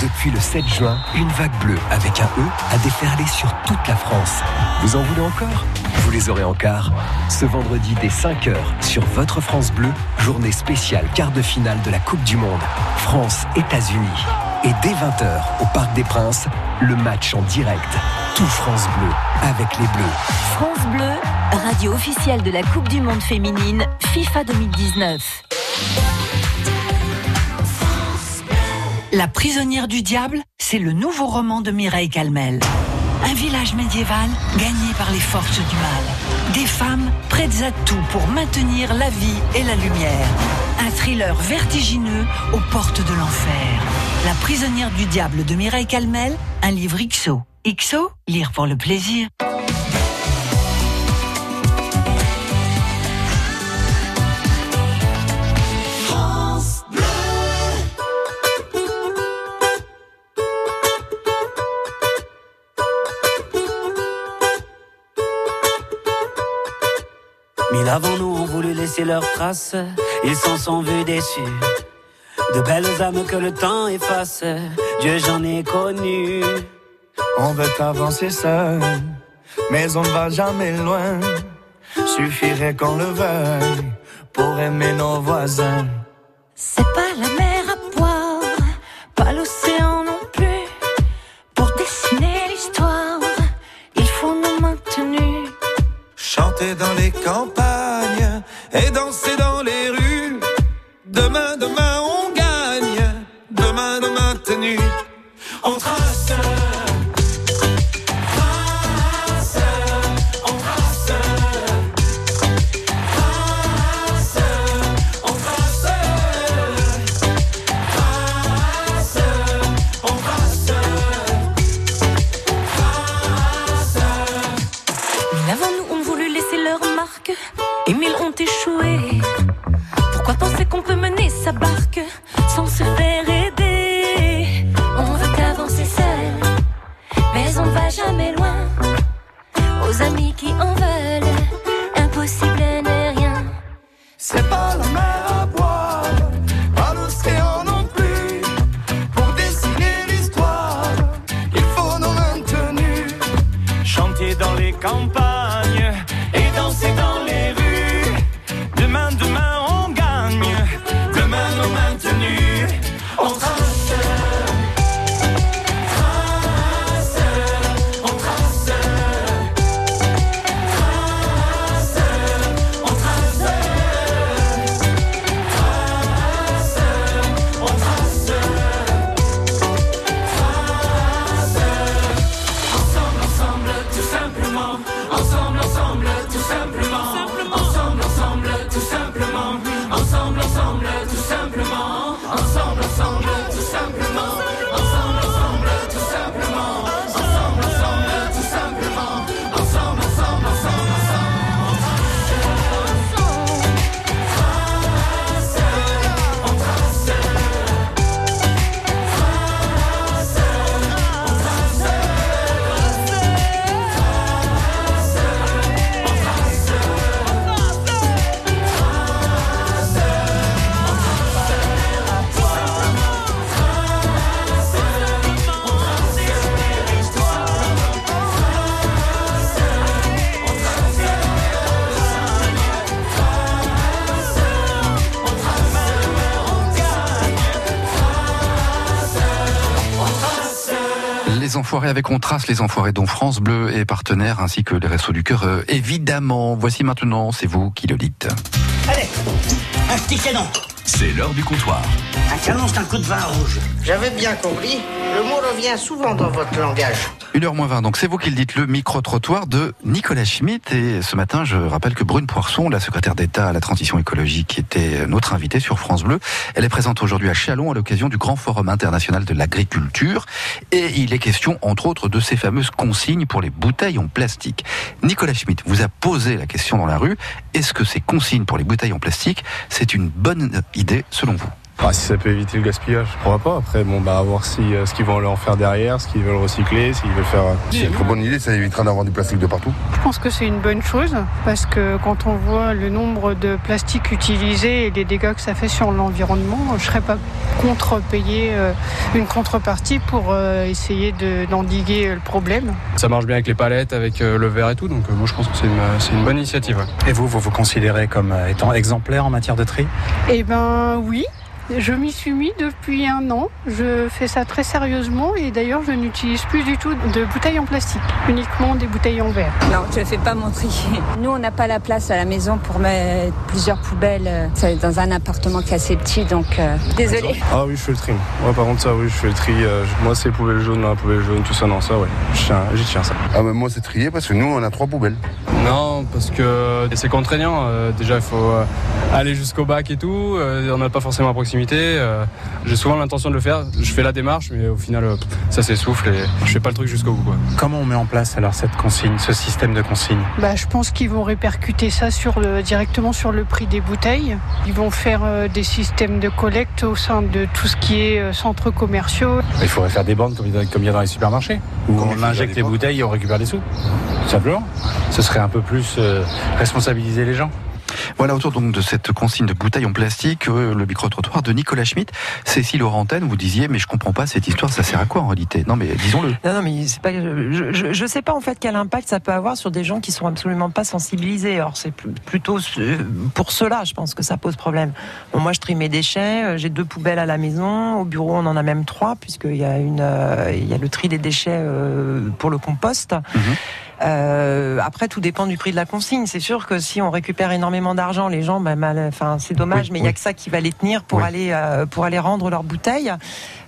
S8: Depuis le 7 juin, une vague bleue avec un E a déferlé sur toute la France. Vous en voulez encore? Vous les aurez en quart. Ce vendredi dès 5h sur votre France Bleu, journée spéciale quart de finale de la Coupe du Monde. France-États-Unis. Et dès 20h au Parc des Princes, le match en direct. Tout France Bleu avec les Bleus.
S9: France Bleu, radio officielle de la Coupe du Monde féminine FIFA 2019.
S10: La prisonnière du diable, c'est le nouveau roman de Mireille Calmel. Un village médiéval gagné par les forces du mal. Des femmes prêtes à tout pour maintenir la vie et la lumière. Un thriller vertigineux aux portes de l'enfer. La prisonnière du diable de Mireille Calmel, un livre XO. XO, lire pour le plaisir.
S11: Mille avant nous ont voulu laisser leurs traces, ils s'en sont vus déçus. De belles âmes que le temps efface, Dieu j'en ai connu.
S12: On veut avancer seul, mais on ne va jamais loin. Suffirait qu'on le veuille pour aimer nos voisins.
S13: C'est pas la mer à boire, pas l'océan non plus. Pour dessiner l'histoire, il faut nous maintenir.
S12: Chanter dans les campagnes et danser dans les rues. Demain, demain, on gagne. Demain, demain, tenu. On trace. Trace,
S2: enfoirés avec On Trace, les enfoirés dont France Bleu est partenaire, ainsi que les Restos du Cœur, euh, évidemment. Voici maintenant, c'est vous qui le dites.
S14: Allez, un petit canon.
S1: C'est l'heure du comptoir.
S14: Un canon, c'est un coup de vin rouge.
S15: J'avais bien compris. Revient souvent dans votre langage.
S2: 1h moins 20, donc c'est vous qui le dites, le micro-trottoir de Nicolas Schmitt. Et ce matin, je rappelle que Brune Poisson, la secrétaire d'État à la transition écologique, était notre invitée sur France Bleu. Elle est présente aujourd'hui à Chalon à l'occasion du Grand Forum international de l'agriculture. Et il est question, entre autres, de ces fameuses consignes pour les bouteilles en plastique. Nicolas Schmitt vous a posé la question dans la rue. Est-ce que ces consignes pour les bouteilles en plastique, c'est une bonne idée selon vous?
S16: Ah, si ça peut éviter le gaspillage, je crois pas. Après, bon, bah, à voir si, euh, ce qu'ils vont aller en faire derrière, ce qu'ils veulent recycler, s'ils veulent faire. euh,
S17: C'est une très bonne idée, ça évitera d'avoir du plastique de partout.
S18: Je pense que c'est une bonne chose parce que quand on voit le nombre de plastiques utilisés et les dégâts que ça fait sur l'environnement, je serais pas contre payer euh, une contrepartie pour euh, essayer de- d'endiguer le problème.
S16: Ça marche bien avec les palettes, avec euh, le verre et tout, donc euh, moi je pense que c'est une, bonne initiative. ouais.
S19: Et vous, vous vous considérez comme étant exemplaire en matière de tri?
S18: Eh ben oui. Je m'y suis mis depuis un an. Je fais ça très sérieusement et d'ailleurs je n'utilise plus du tout de bouteilles en plastique, uniquement des bouteilles en verre.
S20: Non, je ne fais pas mon tri. Nous, on n'a pas la place à la maison pour mettre plusieurs poubelles. C'est dans un appartement qui est assez petit, donc euh, désolé.
S16: Ah oui, je fais le tri. Ouais, par contre, ça, oui, je fais le tri. euh, moi, c'est poubelle jaune la poubelle jaune, tout ça, non, ça, ouais. Je tiens- J'y tiens, ça.
S17: Ah, mais moi, c'est trié parce que nous, on a trois poubelles.
S16: Non, parce que c'est contraignant. euh, déjà, il faut euh, aller jusqu'au bac et tout. euh, on n'a pas forcément à proximité. J'ai souvent l'intention de le faire. Je fais la démarche, mais au final, ça s'essouffle et je fais pas le truc jusqu'au bout. Quoi.
S19: Comment on met en place alors cette consigne, ce système de consigne?
S18: Bah, je pense qu'ils vont répercuter ça sur le, directement sur le prix des bouteilles. Ils vont faire des systèmes de collecte au sein de tout ce qui est centres commerciaux.
S19: Il faudrait faire des bandes comme il y a- comme il y a dans les supermarchés, où on injecte les bouteilles et on récupère les sous. Tout simplement. Ce serait un peu plus euh, responsabiliser les gens.
S2: Voilà autour donc de cette consigne de bouteilles en plastique, euh, le micro-trottoir de Nicolas Schmitt. Cécile Laurentaine, vous disiez, mais je comprends pas cette histoire, ça sert à quoi en réalité? Non mais disons-le.
S6: Non, non, mais c'est pas. Je, je, je sais pas en fait quel impact ça peut avoir sur des gens qui sont absolument pas sensibilisés. Alors c'est pl- plutôt pour cela, je pense que ça pose problème. Bon, moi, je trie mes déchets. euh, J'ai deux poubelles à la maison. Au bureau, on en a même trois puisqu'il y a une, euh, il y a le tri des déchets euh, pour le compost. Euh, après, tout dépend du prix de la consigne. C'est sûr que si on récupère énormément d'argent, les gens, bah, mal, enfin, c'est dommage,
S2: Oui,
S6: mais il y a
S2: oui.
S6: que ça qui va les tenir pour
S2: Oui.
S6: aller euh, pour aller rendre leurs bouteilles.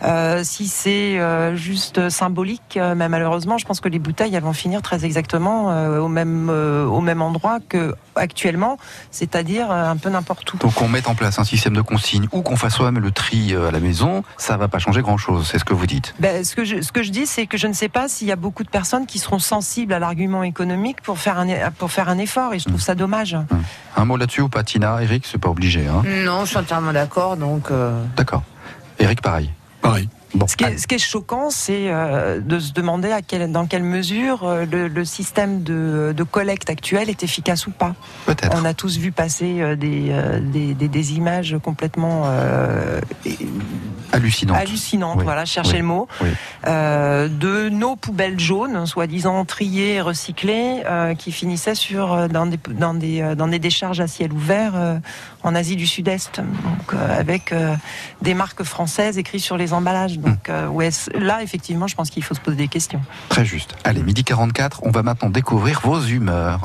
S6: Euh, si c'est euh, juste symbolique, euh, mais malheureusement, je pense que les bouteilles elles vont finir très exactement euh, au même euh, au même endroit que actuellement, c'est-à-dire euh, un peu n'importe où.
S2: Donc qu'on mette en place un système de consigne ou qu'on fasse soi-même le tri euh, à la maison, ça va pas changer grand-chose, c'est ce que vous dites.
S6: Ben, ce, que je, ce que je dis, c'est que je ne sais pas s'il y a beaucoup de personnes qui seront sensibles à l'argument économique pour faire un, pour faire un effort, et je trouve ça dommage.
S2: Un mot là-dessus ou pas, Tina Eric, c'est pas obligé. Hein
S4: Non, je suis entièrement d'accord. Donc, euh,
S2: D'accord. Eric, pareil.
S3: Pareil.
S2: Bon,
S6: Ce qui est, ce qui est choquant, c'est euh, de se demander à quelle, dans quelle mesure euh, le, le système de, de collecte actuel est efficace ou pas.
S2: Peut-être.
S6: On a tous vu passer euh, des, des, des, des images complètement
S2: hallucinant.
S6: hallucinantes,
S2: Oui,
S6: voilà, chercher
S2: oui,
S6: le mot,
S2: oui.
S6: de nos poubelles jaunes, soi-disant triées et recyclées, qui finissaient sur, dans, des, dans, des, dans des décharges à ciel ouvert en Asie du Sud-Est, donc euh, avec euh, des marques françaises écrites sur les emballages. Donc euh, ouais, c- là, effectivement, je pense qu'il faut se poser des questions.
S2: Très juste. Allez, midi 44, on va maintenant découvrir vos humeurs.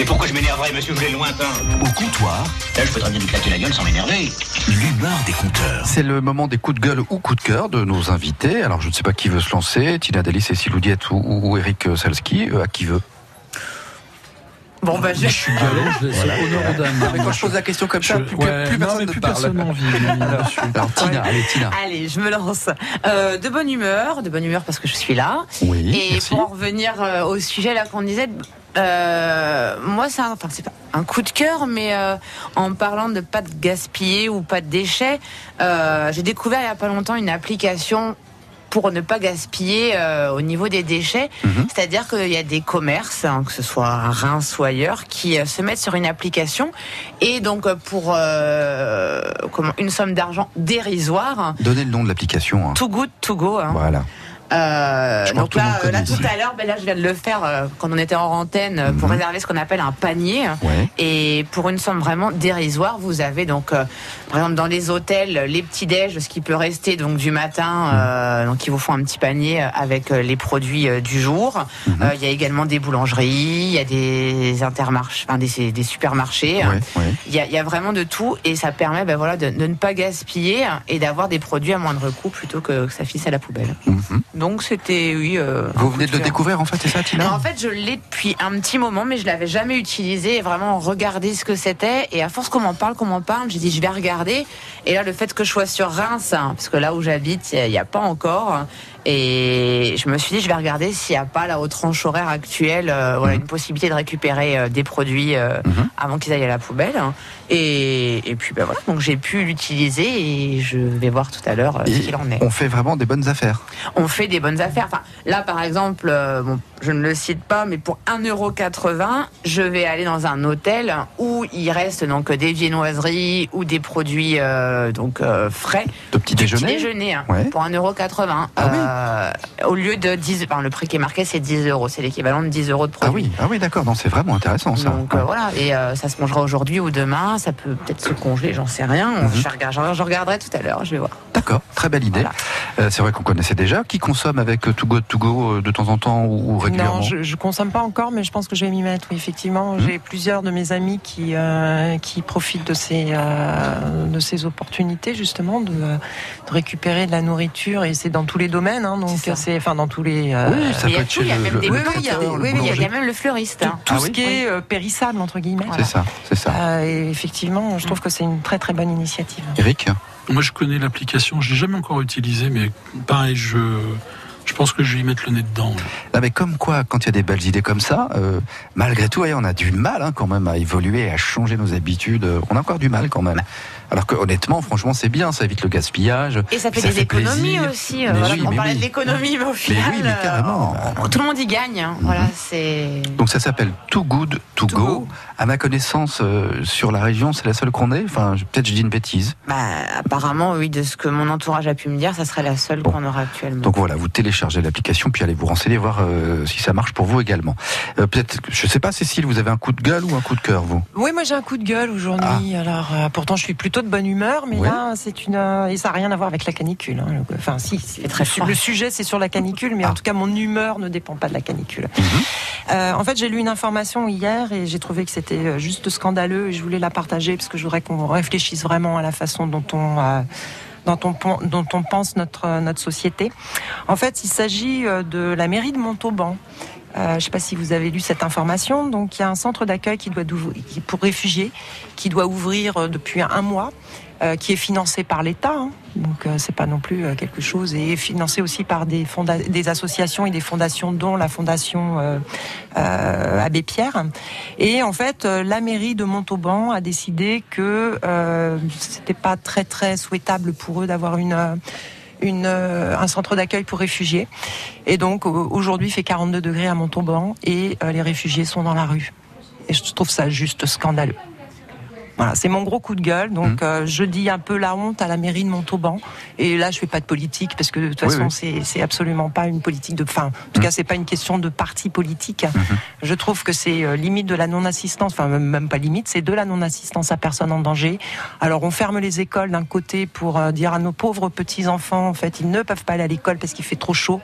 S14: Et pourquoi je m'énerverais, monsieur, vous êtes lointain?
S1: Au comptoir,
S14: Là, je peux très bien lui claquer la gueule sans m'énerver.
S1: l'humeur des compteurs.
S2: C'est le moment des coups de gueule ou coups de cœur de nos invités. Alors, je ne sais pas qui veut se lancer, Tina Daly, Cécile Oudiette ou, ou Eric Salski, euh, à qui veut?
S4: Bon, bah, je...
S3: Je suis galant, je laisse honneur aux dames.
S2: Mais quand je pose la question comme ça,
S3: Je-
S2: plus,
S3: ouais,
S2: plus
S3: non,
S2: personne ne
S3: plus
S2: parle.
S3: personne envie.
S2: alors, Tina, allez, Tina.
S4: Allez, je me lance. Euh, de bonne humeur, de bonne humeur parce que je suis là.
S2: Oui,
S4: Et
S2: merci.
S4: pour en revenir euh, au sujet là qu'on disait, euh, moi c'est un, enfin c'est pas un coup de cœur, mais euh, en parlant de pas de gaspiller ou pas de déchets, euh, j'ai découvert il y a pas longtemps une application pour ne pas gaspiller euh, au niveau des déchets.
S2: Mhm.
S4: C'est-à-dire qu'il y a des commerces, hein, que ce soit à Reims ou ailleurs, qui euh, se mettent sur une application et donc euh, pour comment, une somme d'argent dérisoire,
S2: Donnez le nom de l'application. hein.
S4: Too Good To Go. hein.
S2: Voilà.
S4: Euh, donc là, euh, là tout à l'heure, ben là je viens de le faire euh, quand on était en antenne euh, pour
S2: Mhm.
S4: réserver ce qu'on appelle un panier.
S2: Ouais.
S4: Et pour une somme vraiment dérisoire, vous avez donc, euh, par exemple, dans les hôtels, les petits déj, ce qui peut rester donc du matin, euh, donc ils vous font un petit panier avec les produits du jour.
S2: Mhm.
S4: Euh, Il y a également des boulangeries, il y a des intermarchés, enfin des, des supermarchés.
S2: Ouais, ouais.
S4: Il y, a, il y a vraiment de tout et ça permet ben voilà, de, de ne pas gaspiller et d'avoir des produits à moindre coût plutôt que, que ça finisse à la poubelle. Donc c'était, oui. euh,
S2: Vous venez de le découvrir en fait, c'est ça, Tina
S4: Alors, en fait, je l'ai depuis un petit moment, mais je l'avais jamais utilisé et vraiment regardé ce que c'était. Et à force qu'on m'en parle, qu'on m'en parle, j'ai dit je vais regarder. Et là, le fait que je sois sur Reims, hein, parce que là où j'habite, il n'y a, pas encore. Et je me suis dit je vais regarder s'il n'y a pas là aux tranches horaires actuelles, euh, voilà, une possibilité de récupérer euh, des produits euh,
S2: Mhm.
S4: avant qu'ils aillent à la poubelle. Et, et puis ben voilà, donc j'ai pu l'utiliser et je vais voir tout à l'heure ce qu'il en est
S2: on fait vraiment des bonnes affaires.
S4: on fait des bonnes affaires. Enfin, là, par exemple, bon, je ne le cite pas, mais pour 1,80€, je vais aller dans un hôtel où il reste donc des viennoiseries ou des produits donc frais.
S2: De petit déjeuner
S4: Petit déjeuner hein,
S2: Ouais.
S4: pour 1,80€.
S2: Ah oui.
S4: Euh, au lieu de 10 enfin, le prix qui est marqué, c'est 10 euros. C'est l'équivalent de 10 euros de
S2: Ah
S4: produit.
S2: oui, ah oui d'accord, non, c'est vraiment intéressant ça.
S4: Donc
S2: Ouais.
S4: euh, voilà, et euh, ça se mangera aujourd'hui ou demain, ça peut peut-être se congeler, j'en sais rien.
S2: Mhm.
S4: je, regarde, je, je regarderai tout à l'heure, je vais voir.
S2: D'accord, très belle idée.
S4: Voilà.
S2: Euh, c'est vrai qu'on connaissait déjà. Qui consomme avec To Go To Go de temps en temps ou, ou régulièrement
S6: Non, je, je consomme pas encore, mais je pense que je vais m'y mettre. Oui, effectivement,
S2: Mmh.
S6: j'ai plusieurs de mes amis qui euh, qui profitent de ces euh, de ces opportunités justement de, de récupérer de la nourriture et c'est dans tous les domaines. Hein, donc
S4: C'est
S6: enfin dans tous les. euh,
S2: Oui, ça
S4: Mais il y
S2: peut
S4: a
S2: être chez le,
S6: oui, oui, il y a
S4: même le fleuriste. hein.
S6: tout
S2: Ah
S6: ce
S2: oui,
S6: qui est euh, périssable entre guillemets.
S2: C'est ça, c'est ça.
S6: Euh, et effectivement, je trouve que c'est une très très bonne initiative.
S2: Eric
S3: Moi, je connais l'application, je l'ai jamais encore utilisée, mais pareil, je, je pense que je vais y mettre le nez dedans.
S2: Non, mais comme quoi, quand il y a des belles idées comme ça, euh, malgré tout, ouais, on a du mal hein, quand même à évoluer, à changer nos habitudes. On a encore du mal quand même. Alors que honnêtement, franchement, c'est bien, ça évite le gaspillage.
S4: Et ça fait des économies
S2: plaisir.
S4: aussi. euh,
S2: Mais
S4: voilà,
S2: oui,
S4: on
S2: mais
S4: parlait
S2: oui.
S4: de l'économie, mais au final,
S2: oui, mais carrément.
S4: euh, tout le monde y gagne. hein. Voilà, c'est.
S2: Donc ça s'appelle Too Good To, go. À ma connaissance, euh, sur la région, c'est la seule qu'on ait. Enfin, peut-être je dis une bêtise.
S4: Bah, apparemment, oui, de ce que mon entourage a pu me dire, ça serait la seule qu'on aura actuellement.
S2: Donc voilà, vous téléchargez l'application, puis allez vous renseigner, voir euh, si ça marche pour vous également. Euh, peut-être, je sais pas, Cécile, vous avez un coup de gueule ou un coup de cœur, vous?
S6: Oui, moi j'ai un coup de gueule aujourd'hui. Alors, euh, pourtant, je suis plutôt de bonne humeur, mais
S2: Ah. Ouais.
S6: là, c'est une euh, et ça n'a rien à voir avec la canicule. hein. Enfin, si, c'est
S4: très
S6: le,
S4: froid.
S6: le sujet c'est sur la canicule, mais en tout cas, mon humeur ne dépend pas de la canicule.
S2: Mhm.
S6: Euh, en fait, j'ai lu une information hier et j'ai trouvé que c'était euh, juste scandaleux et je voulais la partager parce que je voudrais qu'on réfléchisse vraiment à la façon dont on euh, dont on, dont on pense notre, notre société. En fait, il s'agit de la mairie de Montauban. Euh, je ne sais pas si vous avez lu cette information. Donc, il y a un centre d'accueil qui doit pour réfugiés qui doit ouvrir euh, depuis un mois, euh, qui est financé par l'État. hein. Donc, euh, c'est pas non plus quelque chose et est financé aussi par des, des associations et des fondations, dont la fondation Abbé Pierre. Et en fait, la mairie de Montauban a décidé que c'était pas très très souhaitable pour eux d'avoir une une, euh, un centre d'accueil pour réfugiés. Et donc au- aujourd'hui il fait 42 degrés à Montauban et euh, les réfugiés sont dans la rue. Et je trouve ça juste scandaleux. Voilà, c'est mon gros coup de gueule. Donc euh, je dis un peu la honte à la mairie de Montauban. Et là je fais pas de politique parce que de toute
S2: Oui,
S6: façon
S2: oui.
S6: c'est absolument pas une politique de. Enfin, en tout cas c'est pas une question de parti politique. Je trouve que c'est euh, limite de la non-assistance, enfin même- pas limite, c'est de la non-assistance à personne en danger. Alors on ferme les écoles d'un côté pour euh, dire à nos pauvres petits-enfants, en fait, ils ne peuvent pas aller à l'école parce qu'il fait trop chaud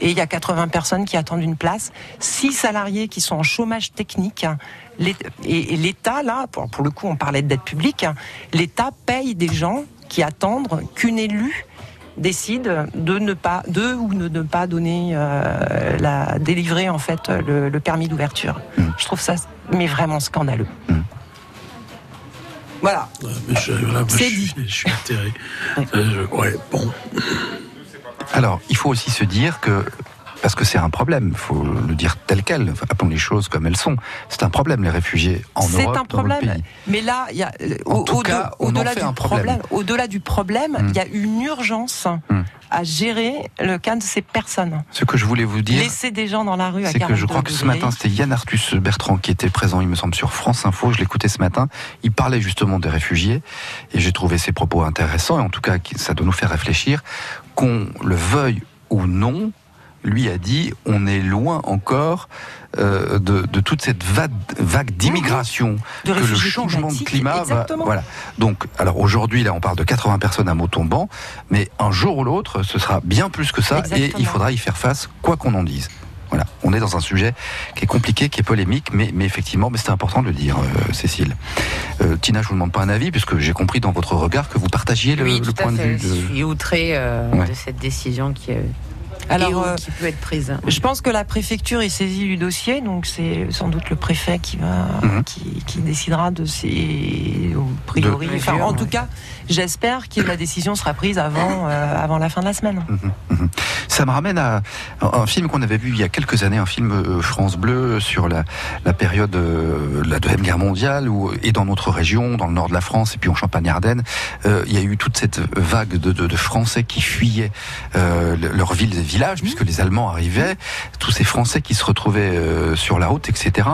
S6: et il y a 80 personnes qui attendent une place, six salariés qui sont en chômage technique. Et l'État, là, pour, le coup, on parlait d'aide publique, l'État paye des gens qui attendent qu'une élue décide de ne pas de ou ne, ne pas donner euh, la délivrer en fait le, le permis d'ouverture. Je trouve ça mais vraiment scandaleux. Voilà.
S3: Mais je, là, moi,
S6: C'est
S3: je, suis- je suis atterré. Euh, je- ouais, bon.
S2: Alors, il faut aussi se dire que parce que c'est un problème, il faut le dire tel quel, appelons les choses comme elles sont. C'est un problème, les réfugiés en
S6: C'est
S2: Europe,
S6: un
S2: dans le
S6: problème.
S2: pays.
S6: Mais là, y a euh, au- au-
S2: cas,
S6: au-delà du
S2: un problème.
S6: au-delà du problème, il y a une urgence à gérer le cas de ces personnes.
S2: Ce que je voulais vous dire,
S6: Laisser des gens dans la rue à
S2: c'est que
S6: 42
S2: je crois que ce matin, c'était Yann Arthus Bertrand qui était présent, il me semble, sur France Info. Je l'écoutais ce matin. Il parlait justement des réfugiés et j'ai trouvé ses propos intéressants et en tout cas, ça doit nous faire réfléchir. Qu'on le veuille ou non, lui a dit, on est loin encore euh, de, de toute cette vague, vague d'immigration.
S6: De
S2: que le changement de climat va.
S6: exactement.
S2: Voilà. Donc, alors aujourd'hui, là, on parle de 80 personnes à Montauban, mais un jour ou l'autre, ce sera bien plus que ça et il faudra y faire face, quoi qu'on en dise. Voilà, on est dans un sujet qui est compliqué, qui est polémique, mais, mais effectivement, mais c'est important de le dire, euh, Cécile. Euh, Tina, je vous demande pas un avis, puisque j'ai compris dans votre regard que vous partagiez le,
S4: oui,
S2: le
S4: tout
S2: point de vue de.
S4: Je suis outré euh,
S2: Ouais.
S4: de cette décision qui, euh,
S6: Alors,
S4: et où-
S6: euh,
S4: qui peut être prise.
S6: Je pense que la préfecture est saisie du dossier, donc c'est sans doute le préfet qui va,
S2: Mhm.
S6: qui, qui décidera de ces, au priori.
S2: De-
S6: Enfin, en tout cas, j'espère que la décision sera prise avant, euh, avant la fin de la semaine.
S2: Ça me ramène à un film qu'on avait vu il y a quelques années, un film euh, France Bleu sur la, période euh, de la Deuxième Guerre mondiale, où, et dans notre région, dans le nord de la France, et puis en Champagne-Ardenne, euh, il y a eu toute cette vague de, de, de Français qui fuyaient euh, le- leur ville et village, puisque les Allemands arrivaient, tous ces Français qui se retrouvaient euh, sur la route, etc.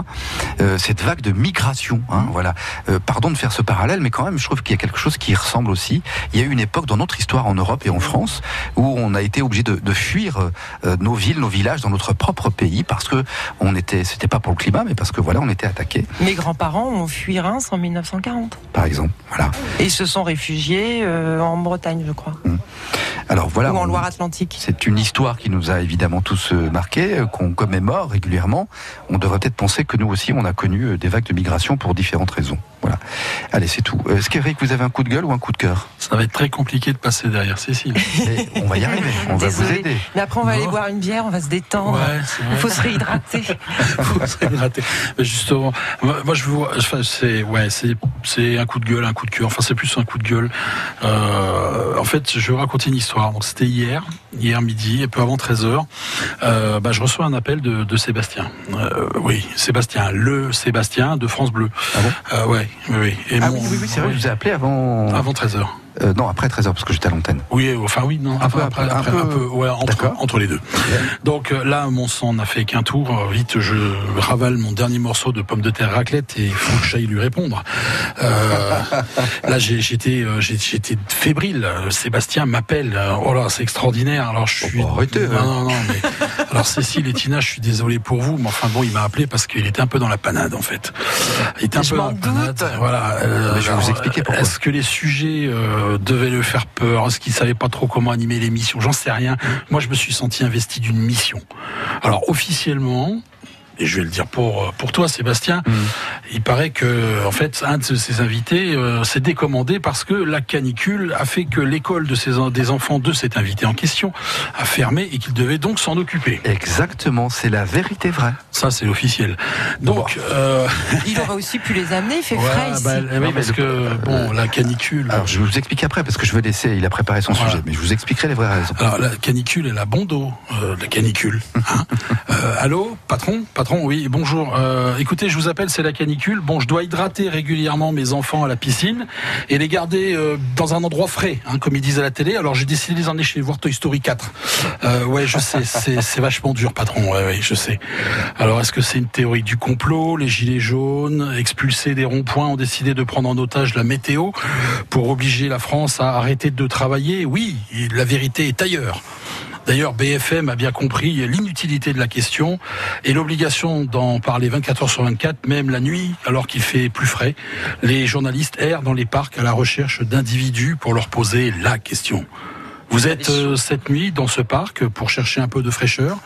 S2: Euh, cette vague de migration, hein, voilà. Euh, pardon de faire ce parallèle, mais quand même, je trouve qu'il y a quelque chose qui y aussi. Il y a eu une époque dans notre histoire en Europe et en France où on a été obligé de, de fuir euh, nos villes, nos villages dans notre propre pays parce que on était, c'était pas pour le climat, mais parce que voilà, on était attaqué,
S6: Mes grands-parents ont fui Reims en 1940
S2: par exemple. Voilà.
S6: et se sont réfugiés euh, en Bretagne, je crois,
S2: Alors voilà.
S6: ou en Loire-Atlantique.
S2: C'est une histoire qui nous a évidemment tous euh, marqués, qu'on commémore régulièrement. On devrait peut-être penser que nous aussi, on a connu des vagues de migration pour différentes raisons. Voilà. Allez, c'est tout. Euh, Est-ce qu'Eric, vous avez un coup de gueule ou un coup de cœur
S3: Ça va être très compliqué de passer derrière Cécile.
S2: Mais on va y arriver. On va vous aider.
S6: Mais après, on va aller boire une bière, on va se détendre.
S3: Ouais.
S6: Il faut se réhydrater.
S3: Faut se réhydrater. Mais justement, moi, moi, je vois, enfin, c'est ouais, c'est c'est un coup de gueule, un coup de cœur. Enfin, c'est plus un coup de gueule. Euh, en fait, je vais vous raconter une histoire. Donc c'était hier, hier midi, et peu avant 13h. Euh, bah, je reçois un appel de, de Sébastien. Euh, oui, Sébastien, le Sébastien de France Bleu. Ah bon? Ouais, oui, oui. Et
S2: Ah
S3: mon-
S2: oui, oui, c'est vrai, je vous ai appelé avant.
S3: Avant 13h.
S2: Euh, non, après 13h, parce que j'étais à l'antenne.
S3: Oui, enfin oui, non,
S2: Un peu
S3: après,
S2: après,
S3: après,
S2: un
S3: un
S2: peu-
S3: ouais, entre, entre les deux. Donc euh, là, mon sang n'a fait qu'un tour. Euh, Vite, je ravale mon dernier morceau de pommes de terre raclette et il faut que j'aille lui répondre. Euh, là, j'ai- j'étais, fébrile. Sébastien m'appelle. Oh là, c'est extraordinaire. Alors je suis.
S2: arrêtez,
S3: non,
S2: hein.
S3: non, non, mais alors Cécile et Tina, je suis désolé pour vous, mais enfin bon, il m'a appelé parce qu'il était un peu dans la panade en fait. Il était un
S2: Je
S3: peu dans
S2: m'en
S3: la panade. Voilà. euh,
S2: Mais je vais vous expliquer pourquoi.
S3: Est-ce que les sujets euh, devaient le faire peur Est-ce qu'il savait pas trop comment animer l'émission J'en sais rien. Moi, je me suis senti investi d'une mission. Alors officiellement. Et je vais le dire pour pour toi, Sébastien. Il paraît que, en fait, un de ses invités euh, s'est décommandé parce que la canicule a fait que l'école de ses, des enfants de cet invité en question a fermé et qu'il devait donc s'en occuper.
S2: Exactement, c'est la vérité vraie.
S3: Ça, c'est l'officiel. Donc, euh,
S6: Il aurait aussi pu les amener, il fait
S3: Ouais,
S6: frais ici.
S3: bah, oui,
S2: Non, mais
S3: parce que bon, la canicule.
S2: Alors, je vais vous explique après, parce que je veux laisser, il a préparé son
S3: Voilà.
S2: sujet, mais je vous expliquerai les vraies raisons.
S3: Alors la canicule elle a bon dos, euh, la canicule. hein. Euh, allô, patron, patron, oui, bonjour. Euh, écoutez, je vous appelle, c'est la canicule. Bon, je dois hydrater régulièrement mes enfants à la piscine et les garder euh, dans un endroit frais, hein, comme ils disent à la télé. Alors j'ai décidé de les emmener chez voir Toy Story 4. Euh, ouais, je sais, c'est vachement dur, patron. Ouais, je sais. Alors est-ce que c'est une théorie du complot? Les gilets jaunes, expulsés des ronds-points, ont décidé de prendre en otage la météo pour obliger la France à arrêter de travailler? Oui, la vérité est ailleurs. D'ailleurs, BFM a bien compris l'inutilité de la question et l'obligation d'en parler 24 heures sur 24, même la nuit, alors qu'il fait plus frais. Les journalistes errent dans les parcs à la recherche d'individus pour leur poser la question. Vous êtes euh, cette nuit dans ce parc pour chercher un peu de fraîcheur?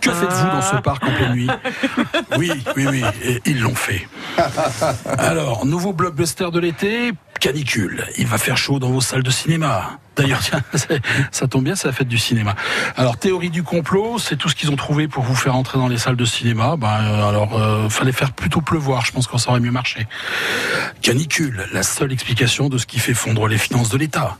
S3: Que faites-vous dans ce parc en pleine nuit? Oui, oui, oui, et ils l'ont fait. Alors, nouveau blockbuster de l'été, canicule. Il va faire chaud dans vos salles de cinéma. D'ailleurs, tiens, ça tombe bien, c'est la fête du cinéma. Alors, théorie du complot, c'est tout ce qu'ils ont trouvé pour vous faire entrer dans les salles de cinéma. Ben, euh, alors, euh, fallait faire plutôt pleuvoir. Je pense que ça aurait mieux marché. Canicule, la seule explication de ce qui fait fondre les finances de l'État.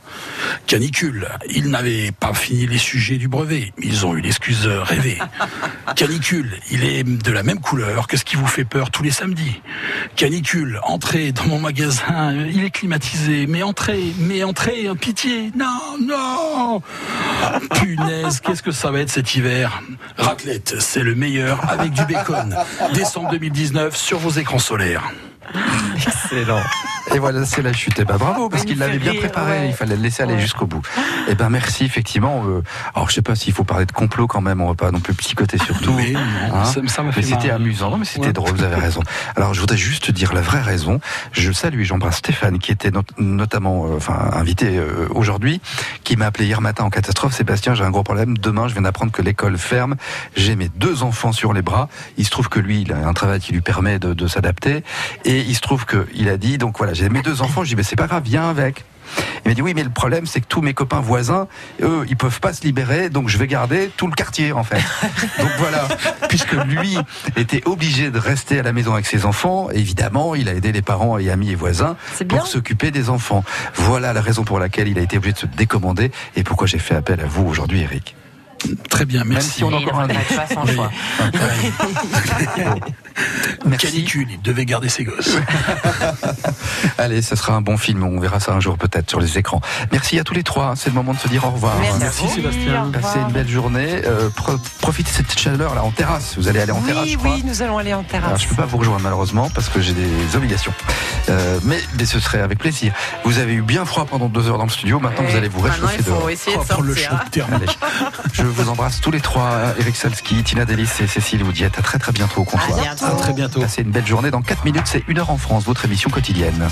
S3: Canicule, ils n'avaient pas fini les sujets du brevet. Ils ont eu l'excuse rêvée. Canicule, il est de la même couleur que ce qui vous fait peur tous les samedis. Canicule, entrez dans mon magasin, il est climatisé. Mais entrez, mais entrez, pitié. Non, non. Punaise, qu'est-ce que ça va être cet hiver Raclette, c'est le meilleur avec du bacon. Décembre 2019 sur vos écrans solaires.
S2: Excellent. Et voilà, c'est la chute. Eh ben bravo, parce
S3: Il
S2: qu'il l'avait bien préparé.
S3: ouais.
S2: Il fallait le laisser aller jusqu'au bout. Eh ben merci, effectivement. euh, alors je sais pas s'il faut parler de complot quand même. On va pas non plus psychoter surtout.
S3: Mais non, ça-
S2: mais c'était amusant. Non, mais c'était
S3: Ouais.
S2: drôle. Vous avez raison. Alors je voudrais juste dire la vraie raison. Je salue et j'embrasse Stéphane qui était not- notamment, euh, enfin invité euh, aujourd'hui, qui m'a appelé hier matin en catastrophe. Sébastien, j'ai un gros problème. Demain, je viens d'apprendre que l'école ferme. J'ai mes deux enfants sur les bras. Il se trouve que lui, il a un travail qui lui permet de, de s'adapter. Et il se trouve que il a dit, donc voilà, j'ai mes deux enfants. Je dis, mais c'est pas grave, viens avec. Il m'a dit oui, mais le problème c'est que tous mes copains voisins, eux, ils peuvent pas se libérer, donc je vais garder tout le quartier en fait. donc voilà, puisque lui était obligé de rester à la maison avec ses enfants, évidemment, il a aidé les parents et amis et voisins pour s'occuper des enfants. Voilà la raison pour laquelle il a été obligé de se décommander et pourquoi j'ai fait appel à vous aujourd'hui, Eric.
S3: Très bien,
S2: Même
S3: merci.
S2: si on a encore un
S4: pas
S3: Oui.
S4: choix.
S3: Canicule, il devait garder ses gosses.
S2: Allez, ce sera un bon film. On verra ça un jour peut-être sur les écrans. Merci à tous les trois. C'est le moment de se dire au revoir.
S3: Merci Merci, à vous. Sébastien.
S2: Passez une belle journée. Euh, pro- profitez de cette chaleur là en terrasse. Vous allez aller en terrasse.
S6: Oui, oui, nous allons aller en
S2: Alors,
S6: terrasse.
S2: je peux pas vous rejoindre malheureusement parce que j'ai des obligations. Euh, mais, mais ce serait avec plaisir. Vous avez eu bien froid pendant deux heures dans le studio. Maintenant, vous allez vous réchauffer dehors.
S4: essayer de
S3: Oh, le choc thermique.
S2: Je vous embrasse tous les trois. Eric Salski, Tina Delis et Cécile Oudiette. À très très bientôt au comptoir.
S3: À très bientôt.
S2: Passez une belle journée. Dans 4 minutes, c'est une heure en France, votre émission quotidienne.